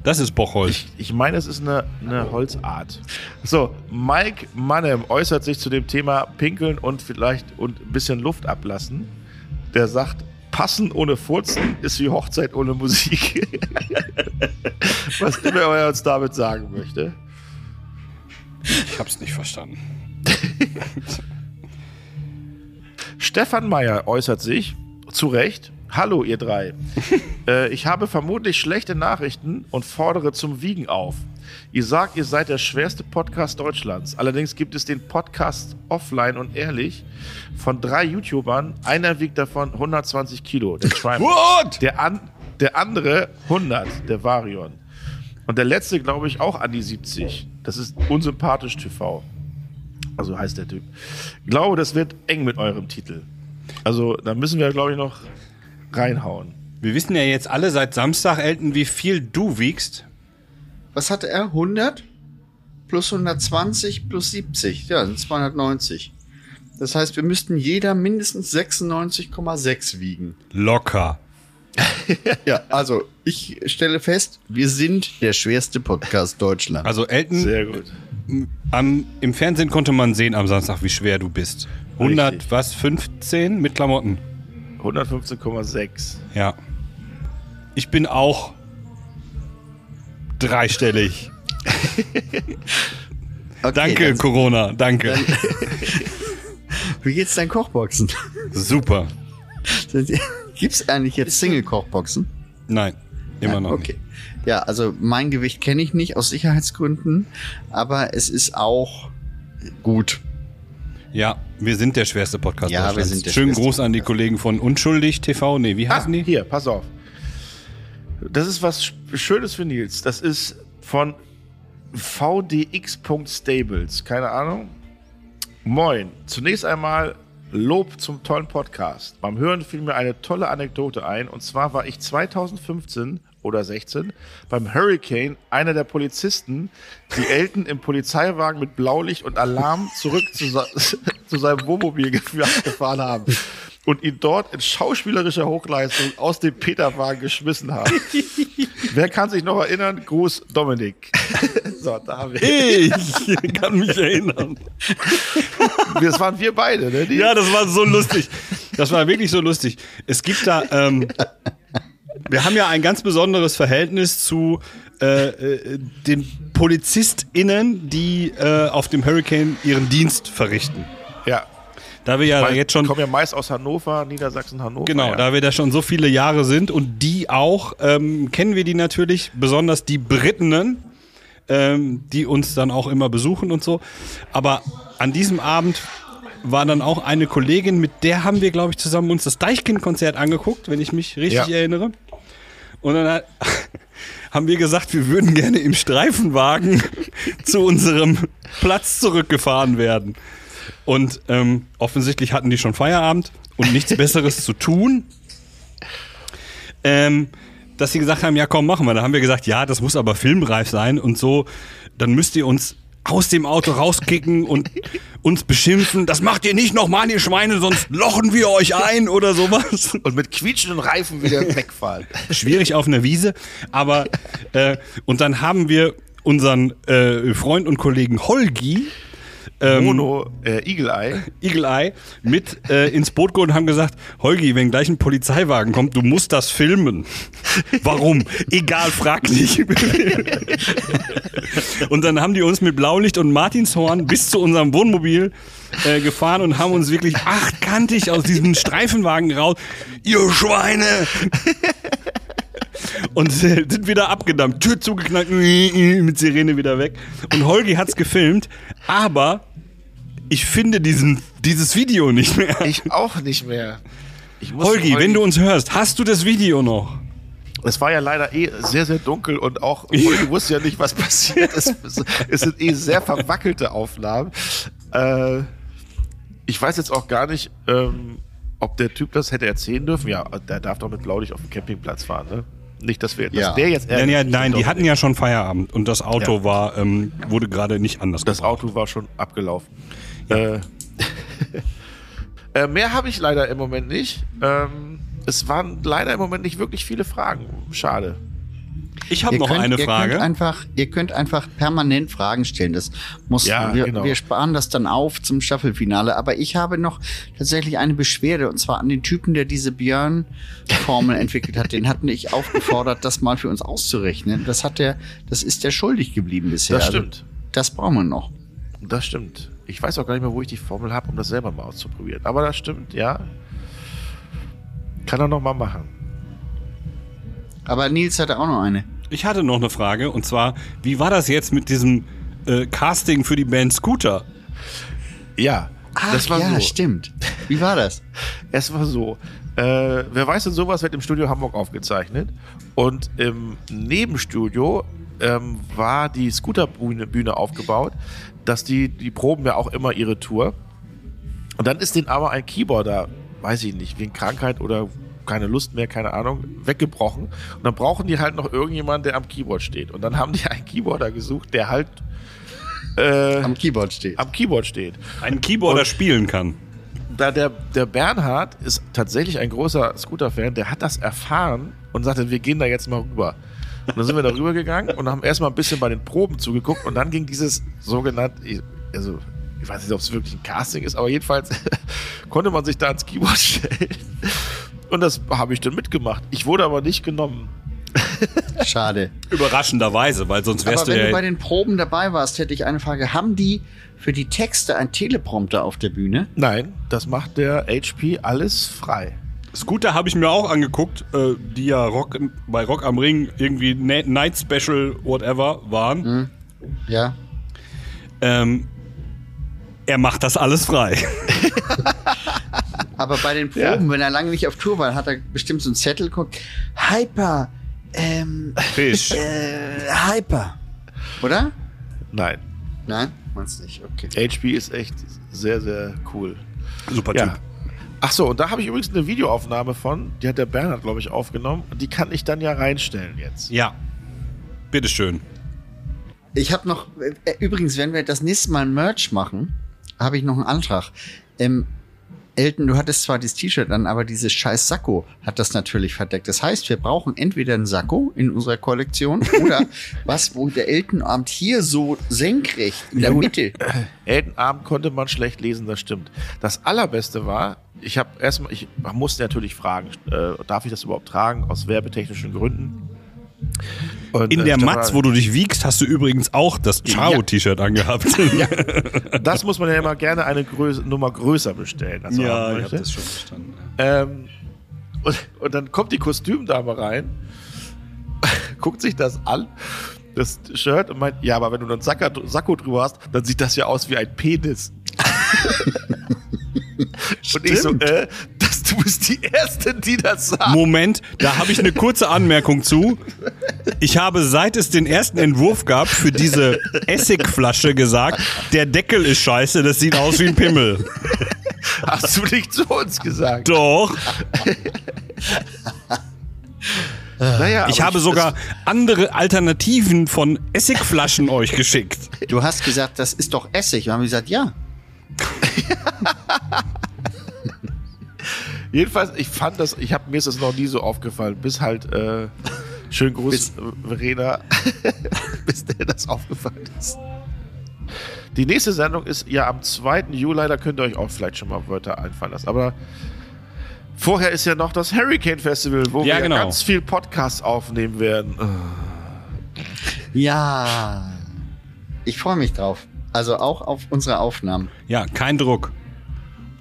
Das ist Bocholt. Ich, ich meine, es ist eine, eine Holzart. So, Mike Mannem äußert sich zu dem Thema Pinkeln und vielleicht und ein bisschen Luft ablassen. Der sagt, passen ohne Furzen ist wie Hochzeit ohne Musik. Was immer er uns damit sagen möchte. Ich hab's nicht verstanden. Stefan Meyer äußert sich, zu Recht, hallo ihr drei. äh, ich habe vermutlich schlechte Nachrichten und fordere zum Wiegen auf. Ihr sagt, ihr seid der schwerste Podcast Deutschlands. Allerdings gibt es den Podcast offline und ehrlich von drei YouTubern. Einer wiegt davon 120 Kilo, der Triumph. What? Der, an, der andere 100, der Varion. Und der letzte, glaube ich, auch an die 70. Das ist unsympathisch TV. Also heißt der Typ. Ich glaube, das wird eng mit eurem Titel. Also da müssen wir, glaube ich, noch reinhauen. Wir wissen ja jetzt alle seit Samstag, Elton, wie viel du wiegst. Was hatte er? 100? Plus 120 plus 70. Ja, sind 290. Das heißt, wir müssten jeder mindestens 96,6 wiegen. Locker. Ja, also ich stelle fest, wir sind der schwerste Podcast Deutschlands. Also Elton, Sehr gut. am, im Fernsehen konnte man sehen am Samstag, wie schwer du bist. 100, Richtig. was, 15 mit Klamotten? 115,6. Ja. Ich bin auch dreistellig. Okay, Danke, Corona, danke. Wie geht's deinen Kochboxen? Super. Gibt's eigentlich jetzt Single-Kochboxen? Nein, immer noch Okay. Ja, also mein Gewicht kenne ich nicht aus Sicherheitsgründen, aber es ist auch gut. nicht. Ja, wir sind der schwerste Podcast Ja, wir sind der Schönen Gruß an die Kollegen von Unschuldig TV. Nee, wie Ah, heißen die? hier, pass auf. Das ist was Sch- Schönes für Nils. Das ist von vdx.stables. Keine Ahnung. Moin. Zunächst einmal Lob zum tollen Podcast. Beim Hören fiel mir eine tolle Anekdote ein. Und zwar war ich 2015 oder 16 beim Hurricane einer der Polizisten, die Elton im Polizeiwagen mit Blaulicht und Alarm zurück zu, zu seinem Wohnmobil gef- gefahren haben und ihn dort in schauspielerischer Hochleistung aus dem Peterwagen geschmissen haben. Wer kann sich noch erinnern? Gruß Dominik. so, da haben wir. Ich kann mich erinnern. Das waren wir beide, ne? Die, Ja, das war so lustig. Das war wirklich so lustig. Es gibt da, ähm, wir haben ja ein ganz besonderes Verhältnis zu äh, äh, den PolizistInnen, die äh, auf dem Hurricane ihren Dienst verrichten. ja. Da wir ja Weil jetzt schon kommen ja meist aus Hannover, Niedersachsen, Hannover. Genau, ja. da wir da schon so viele Jahre sind und die auch, ähm, kennen wir die natürlich, besonders die Britinnen, ähm, die uns dann auch immer besuchen und so. Aber an diesem Abend war dann auch eine Kollegin, mit der haben wir, glaube ich, zusammen uns das Deichkind-Konzert angeguckt, wenn ich mich richtig Ja. erinnere. Und dann hat, haben wir gesagt, wir würden gerne im Streifenwagen zu unserem Platz zurückgefahren werden. Und ähm, offensichtlich hatten die schon Feierabend und nichts Besseres zu tun. Ähm, dass sie gesagt haben, ja komm, machen wir. Da haben wir gesagt, ja, das muss aber filmreif sein und so. Dann müsst ihr uns aus dem Auto rauskicken und uns beschimpfen. Das macht ihr nicht nochmal, ihr Schweine, sonst lochen wir euch ein oder sowas. Und mit quietschenden Reifen wieder wegfahren. Schwierig auf einer Wiese, aber äh, und dann haben wir unseren äh, Freund und Kollegen Holgi ähm, Mono, äh, Eagle Eye. Eagle Eye mit äh, ins Boot geholt und haben gesagt, Holgi, wenn gleich ein Polizeiwagen kommt, du musst das filmen. Warum? Egal, frag nicht. und dann haben die uns mit Blaulicht und Martinshorn bis zu unserem Wohnmobil äh, gefahren und haben uns wirklich achtkantig aus diesem Streifenwagen raus. Ihr Schweine! Und sind wieder abgedampft, Tür zugeknallt, mit Sirene wieder weg. Und Holgi hat's gefilmt, aber ich finde diesen, dieses Video nicht mehr. Ich auch nicht mehr. Ich muss Holgi, wenn du uns hörst, hast du das Video noch? Es war ja leider eh sehr, sehr dunkel und auch Holgi wusste ja nicht, was passiert ist. Es, es sind eh sehr verwackelte Aufnahmen. Äh, ich weiß jetzt auch gar nicht, ähm, ob der Typ das hätte erzählen dürfen. Ja, der darf doch mit Blaulicht auf dem Campingplatz fahren, ne? Nicht, dass wir, dass Ja. der jetzt Nein, ja, nein, die hatten ja schon Feierabend und das Auto Ja. war, ähm, wurde gerade nicht anders Das gebraucht. Auto war schon abgelaufen. Äh, äh, mehr habe ich leider im Moment nicht. Ähm, es waren leider im Moment nicht wirklich viele Fragen. Schade. Ich habe Ihr noch könnt, eine ihr Frage. Könnt einfach, ihr könnt einfach permanent Fragen stellen. Das muss, Ja, wir, genau. wir sparen das dann auf zum Staffelfinale. Aber ich habe noch tatsächlich eine Beschwerde und zwar an den Typen, der diese Björn-Formel entwickelt hat. Den hatten ich aufgefordert, das mal für uns auszurechnen. Das hat der, das ist der schuldig geblieben bisher. Das Also, stimmt. das brauchen wir noch. Das stimmt. Ich weiß auch gar nicht mehr, wo ich die Formel habe, um das selber mal auszuprobieren. Aber das stimmt, ja. Kann er noch mal machen. Aber Nils hatte auch noch eine. Ich hatte noch eine Frage und zwar, wie war das jetzt mit diesem äh, Casting für die Band Scooter? Ja, das war ja, so. stimmt. Wie war das? Es war so. Äh, wer weiß denn sowas wird im Studio Hamburg aufgezeichnet. Und im Nebenstudio ähm, war die Scooterbühne Bühne aufgebaut, dass die, die proben ja auch immer ihre Tour. Und dann ist denen aber ein Keyboarder, weiß ich nicht, wegen Krankheit oder keine Lust mehr, keine Ahnung, weggebrochen. Und dann brauchen die halt noch irgendjemanden, der am Keyboard steht. Und dann haben die einen Keyboarder gesucht, der halt äh, Am Keyboard steht. am Keyboard steht. Ein Keyboarder Und- spielen kann. da der, der Bernhard ist tatsächlich ein großer Scooter-Fan, der hat das erfahren und sagte, wir gehen da jetzt mal rüber. Und dann sind wir da rübergegangen und haben erstmal ein bisschen bei den Proben zugeguckt und dann ging dieses sogenannte, also ich weiß nicht, ob es wirklich ein Casting ist, aber jedenfalls konnte man sich da ans Keyboard stellen. Und das habe ich dann mitgemacht. Ich wurde aber nicht genommen. Schade. Überraschenderweise, weil sonst wärst Aber wenn du du bei ja. den Proben dabei warst, hätte ich eine Frage. Haben die für die Texte ein Teleprompter auf der Bühne? Nein, das macht der HP alles frei. Scooter habe ich mir auch angeguckt, äh, die ja Rock, bei Rock am Ring irgendwie Night Special, whatever, waren. Ja. Ähm, er macht das alles frei. Aber bei den Proben, wenn er lange nicht auf Tour war, hat er bestimmt so einen Zettel geguckt. Hyper. Ähm, Fisch. äh, Hyper. Oder? Nein, Nein? Meinst nicht, okay. HP ist echt sehr, sehr cool. Super Ja. Typ. Ach so, und da habe ich übrigens eine Videoaufnahme von, die hat der Bernhard, glaube ich, aufgenommen. Und die kann ich dann ja reinstellen jetzt. Ja. Bitteschön. Ich habe noch, äh, übrigens, wenn wir das nächste Mal ein Merch machen, habe ich noch einen Antrag. Ähm, Elton, du hattest zwar dieses T-Shirt an, aber dieses scheiß Sakko hat das natürlich verdeckt. Das heißt, wir brauchen entweder einen Sakko in unserer Kollektion oder was, wo der Eltenabend hier so senkrecht in der Mitte. Eltenabend konnte man schlecht lesen, das stimmt. Das allerbeste war, ich habe erstmal, ich musste natürlich fragen, äh, darf ich das überhaupt tragen, aus werbetechnischen Gründen? Und, In äh, der Matz, wo du dich wiegst, hast du übrigens auch das Ciao-T-Shirt angehabt. Das muss man ja immer gerne eine Größe, Nummer größer bestellen. als man haben möchte. schon verstanden. Ähm, und, und dann kommt die Kostümdame rein, guckt sich das an, das Shirt und meint, ja, aber wenn du einen Sakko, Sakko drüber hast, dann sieht das ja aus wie ein Penis. und ich so, äh, das, bist die Erste, die das sagt. Moment, da habe ich eine kurze Anmerkung zu. Ich habe, seit es den ersten Entwurf gab, für diese Essigflasche gesagt, der Deckel ist scheiße, das sieht aus wie ein Pimmel. Hast du nicht zu uns gesagt? Doch. Naja, Ich habe sogar andere Alternativen von Essigflaschen euch geschickt. Du hast gesagt, das ist doch Essig. Und haben wir gesagt, ja. Jedenfalls, ich fand das, ich habe mir ist das noch nie so aufgefallen, bis halt äh, schön Gruß Bis- Verena, bis der das aufgefallen ist. Die nächste Sendung ist ja am 2. Juli, da könnt ihr euch auch vielleicht schon mal Wörter einfallen lassen. Aber vorher ist ja noch das Hurricane Festival, wo Ja, wir genau. ganz viel Podcasts aufnehmen werden. Ja. Ich freue mich drauf. Also auch auf unsere Aufnahmen. Ja, kein Druck.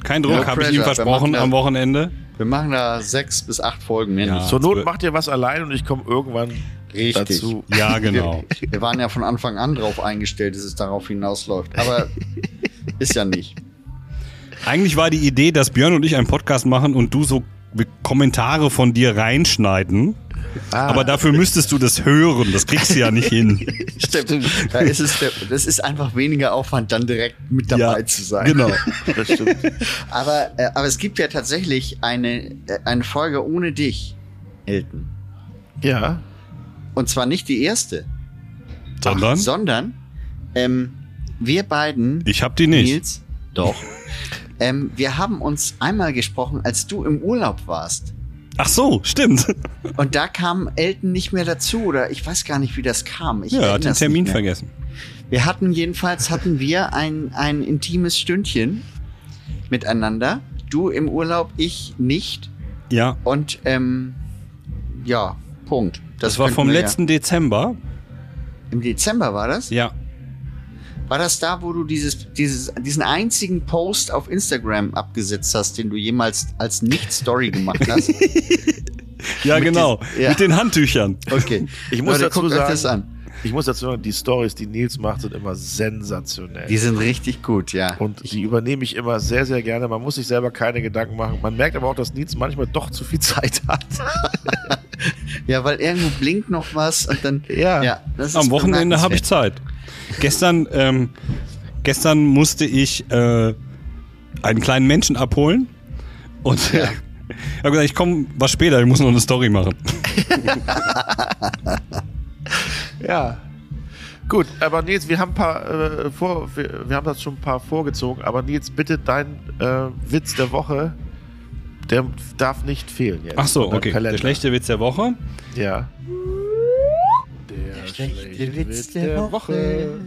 Kein Druck, No habe ich ihm versprochen am. Wochenende. Wir machen da sechs bis acht Folgen mindestens. Ja. Zur Not macht ihr was allein und ich komme irgendwann Richtig. dazu. Ja, genau. Wir, wir waren ja von Anfang an drauf eingestellt, dass es darauf hinausläuft. Aber ist ja nicht. Eigentlich war die Idee, dass Björn und ich einen Podcast machen und du so Kommentare von dir reinschneiden. Ah. Aber dafür müsstest du das hören. Das kriegst du ja nicht hin. Stimmt. Da ist es, das ist einfach weniger Aufwand, dann direkt mit dabei zu sein. Genau. Das stimmt. Aber, äh, aber es gibt ja tatsächlich eine, äh, eine Folge ohne dich, Elton. Ja. Und zwar nicht die erste, Sondern sondern ähm, wir beiden, ich hab die nicht. Nils, doch. ähm, wir haben uns einmal gesprochen, als du im Urlaub warst. Ach so, stimmt. Und da kam Elton nicht mehr dazu oder ich weiß gar nicht, wie das kam. Ich Ja, er hat den Termin vergessen. Wir hatten jedenfalls hatten wir ein, ein intimes Stündchen miteinander. Du im Urlaub, ich nicht. Ja. Und ähm, ja, Punkt. Das, war könnten vom wir letzten Dezember. Ja. Im Dezember war das? Ja. War das da, wo du dieses, dieses, diesen einzigen Post auf Instagram abgesetzt hast, den du jemals als Nicht-Story gemacht hast? Ja, Mit genau. diesen- ja. Mit den Handtüchern. Okay. Ich muss Leute, dazu sagen- das an. Ich muss dazu sagen, die Stories, die Nils macht, sind immer sensationell. Die sind richtig gut, ja. Und die übernehme ich immer sehr, sehr gerne. Man muss sich selber keine Gedanken machen. Man merkt aber auch, dass Nils manchmal doch zu viel Zeit hat. Ja, weil irgendwo blinkt noch was und dann. Ja. das ist Am Wochenende habe ich. Zeit. Gestern, ähm, gestern musste ich äh, einen kleinen Menschen abholen und Ja. ja. habe gesagt, ich komme was später, ich muss noch eine Story machen. Ja. Gut, aber Nils, wir haben ein paar äh, vor, wir, wir haben das schon ein paar vorgezogen, aber Nils, bitte dein äh, Witz der Woche, der darf nicht fehlen jetzt. Ach so, okay. Kalender. Der schlechte Witz der Woche. Ja. Der, schlechte Witz der Woche.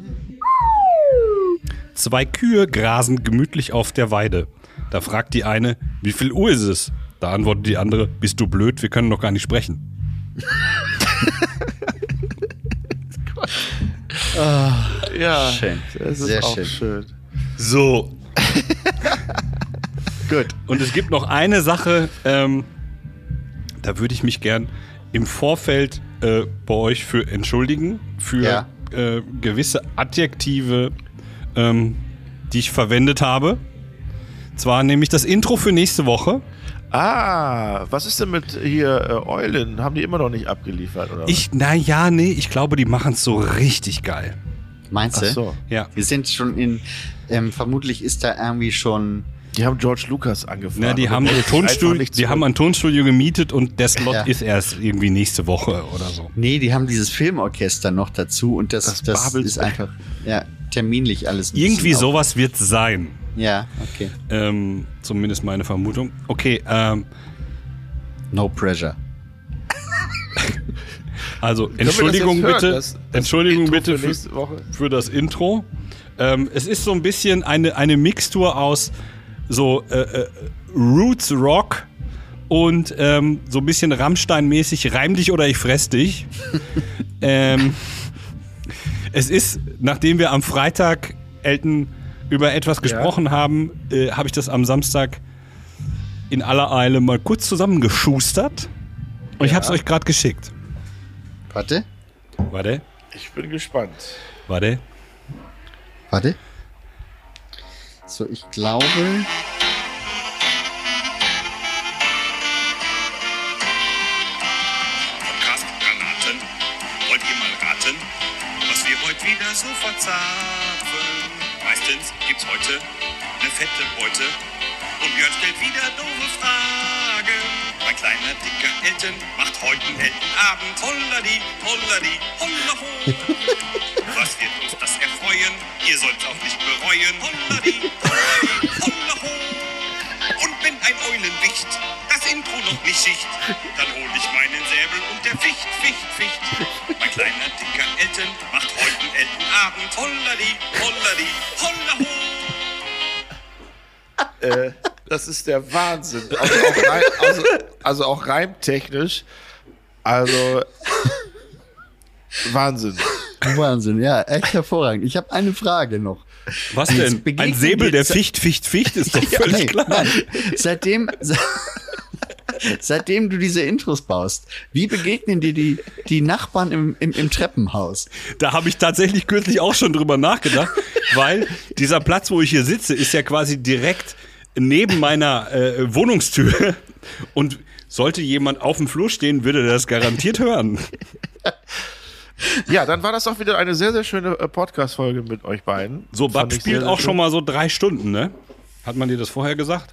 Zwei Kühe grasen gemütlich auf der Weide. Da fragt die eine, wie viel Uhr ist es? Da antwortet die andere, bist du blöd, wir können noch gar nicht sprechen. Ja, Schön. das ist Sehr auch schön. schön. So. Gut. Und es gibt noch eine Sache, ähm, da würde ich mich gern im Vorfeld äh, bei euch für entschuldigen, für Ja. äh, gewisse Adjektive, ähm, die ich verwendet habe. Zwar nämlich das Intro für nächste Woche. Ah, was ist denn mit hier äh, Eulen? Haben die immer noch nicht abgeliefert, oder? Ich, na ja, nee, ich glaube, die machen es so richtig geil. Meinst Ach du? so. Ja. Wir sind schon in, ähm, vermutlich ist da irgendwie schon, Die haben George Lucas angefangen. Na, die haben, einfach Tonstudio, die haben ein Tonstudio gemietet und der Slot Ja. ist erst irgendwie nächste Woche oder so. nee, die haben dieses Filmorchester noch dazu und das, Das das, ist einfach, ja, terminlich alles. ein Irgendwie sowas wird sein. Ja, okay. Ähm, zumindest meine Vermutung. Okay, ähm, No pressure. also das Entschuldigung hören, bitte, das- das Entschuldigung Intro bitte für für, für das Intro. Ähm, es ist so ein bisschen eine, eine Mixtur aus so äh, äh, Roots Rock und ähm, so ein bisschen Rammstein-mäßig Reim dich oder ich fress dich. ähm, es ist, nachdem wir am Freitag Elton über etwas gesprochen haben, äh, habe ich das am Samstag in aller Eile mal kurz zusammengeschustert. Und ich habe es euch gerade geschickt. Warte, Warte, Ich bin gespannt. warte. warte. So, ich glaube, Podcast Granaten. Wollt ihr mal raten, was wir heute wieder so verzapfen? Meistens gibt's heute eine fette Beute und Björn stellt wieder doofe Fragen. Mein kleiner dicker Elton macht heute einen Eltenabend. Holladi, holladi, hollaho. Was wird uns das erfreuen? Ihr sollt's auch nicht bereuen. Holladi, holladi, hollaho. Und wenn ein Eulenwicht das Intro noch nicht schicht, dann hol ich meinen Säbel und der Ficht, Ficht, Ficht. Mein kleiner dicker Elton macht heute einen Eltenabend. Holladi, holladi, hollaho. Äh, das ist der Wahnsinn. Also auch, rein, also, also auch reimtechnisch. Also Wahnsinn. Wahnsinn, ja, echt hervorragend. Ich habe eine Frage noch. Was denn? Ein Säbel, der Ficht, Ficht, Ficht ist doch völlig Nee, klar. nein. Seitdem, se- seitdem du diese Intros baust, wie begegnen dir die, die Nachbarn im, im, im Treppenhaus? Da habe ich tatsächlich kürzlich auch schon drüber nachgedacht, weil dieser Platz, wo ich hier sitze, ist ja quasi direkt neben meiner äh, Wohnungstür. Und sollte jemand auf dem Flur stehen, würde der das garantiert hören. Ja, dann war das auch wieder eine sehr, sehr schöne äh, Podcast-Folge mit euch beiden. So, Bab ich spielt sehr, sehr auch schön. schon mal so drei Stunden, ne? Hat man dir das vorher gesagt?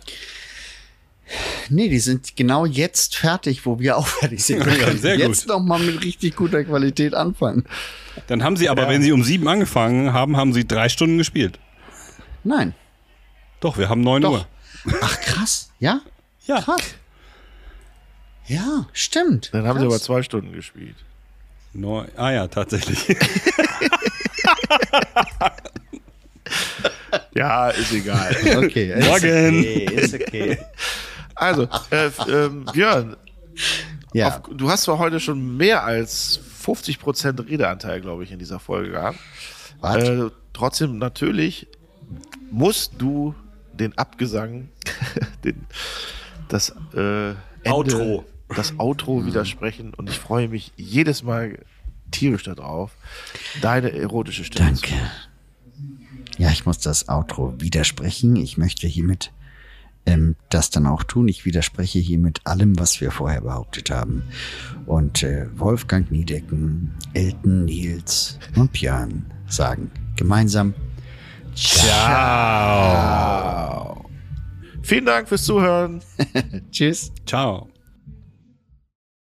Nee, die sind genau jetzt fertig, wo wir auch fertig sind. Wir Ja, können sehr jetzt gut. noch mal mit richtig guter Qualität anfangen. Dann haben sie aber, wenn sie um sieben angefangen haben, haben sie drei Stunden gespielt. Nein. Doch, wir haben neun Doch. Uhr. Ach, krass. Ja? Ja. Krass. Ja, stimmt. Dann haben sie Krass. aber zwei Stunden gespielt. Neun, ah ja, tatsächlich. Ja, ist egal. Okay. ist Morgen. Okay, ist okay. Also, äh, ähm, Björn, Ja. auf, du hast zwar heute schon mehr als 50% Redeanteil, glaube ich, in dieser Folge gehabt. Äh, trotzdem, natürlich musst du den Abgesang, den, das äh, Ende, Outro. das Outro widersprechen und ich freue mich jedes Mal tierisch darauf, deine erotische Stimme zu Danke. Ja, ich muss das Outro widersprechen. Ich möchte hiermit ähm, das dann auch tun. Ich widerspreche hiermit allem, was wir vorher behauptet haben. Und äh, Wolfgang Niedecken, Elton Nils und Björn sagen gemeinsam Vielen Dank fürs Zuhören. Tschüss. Ciao.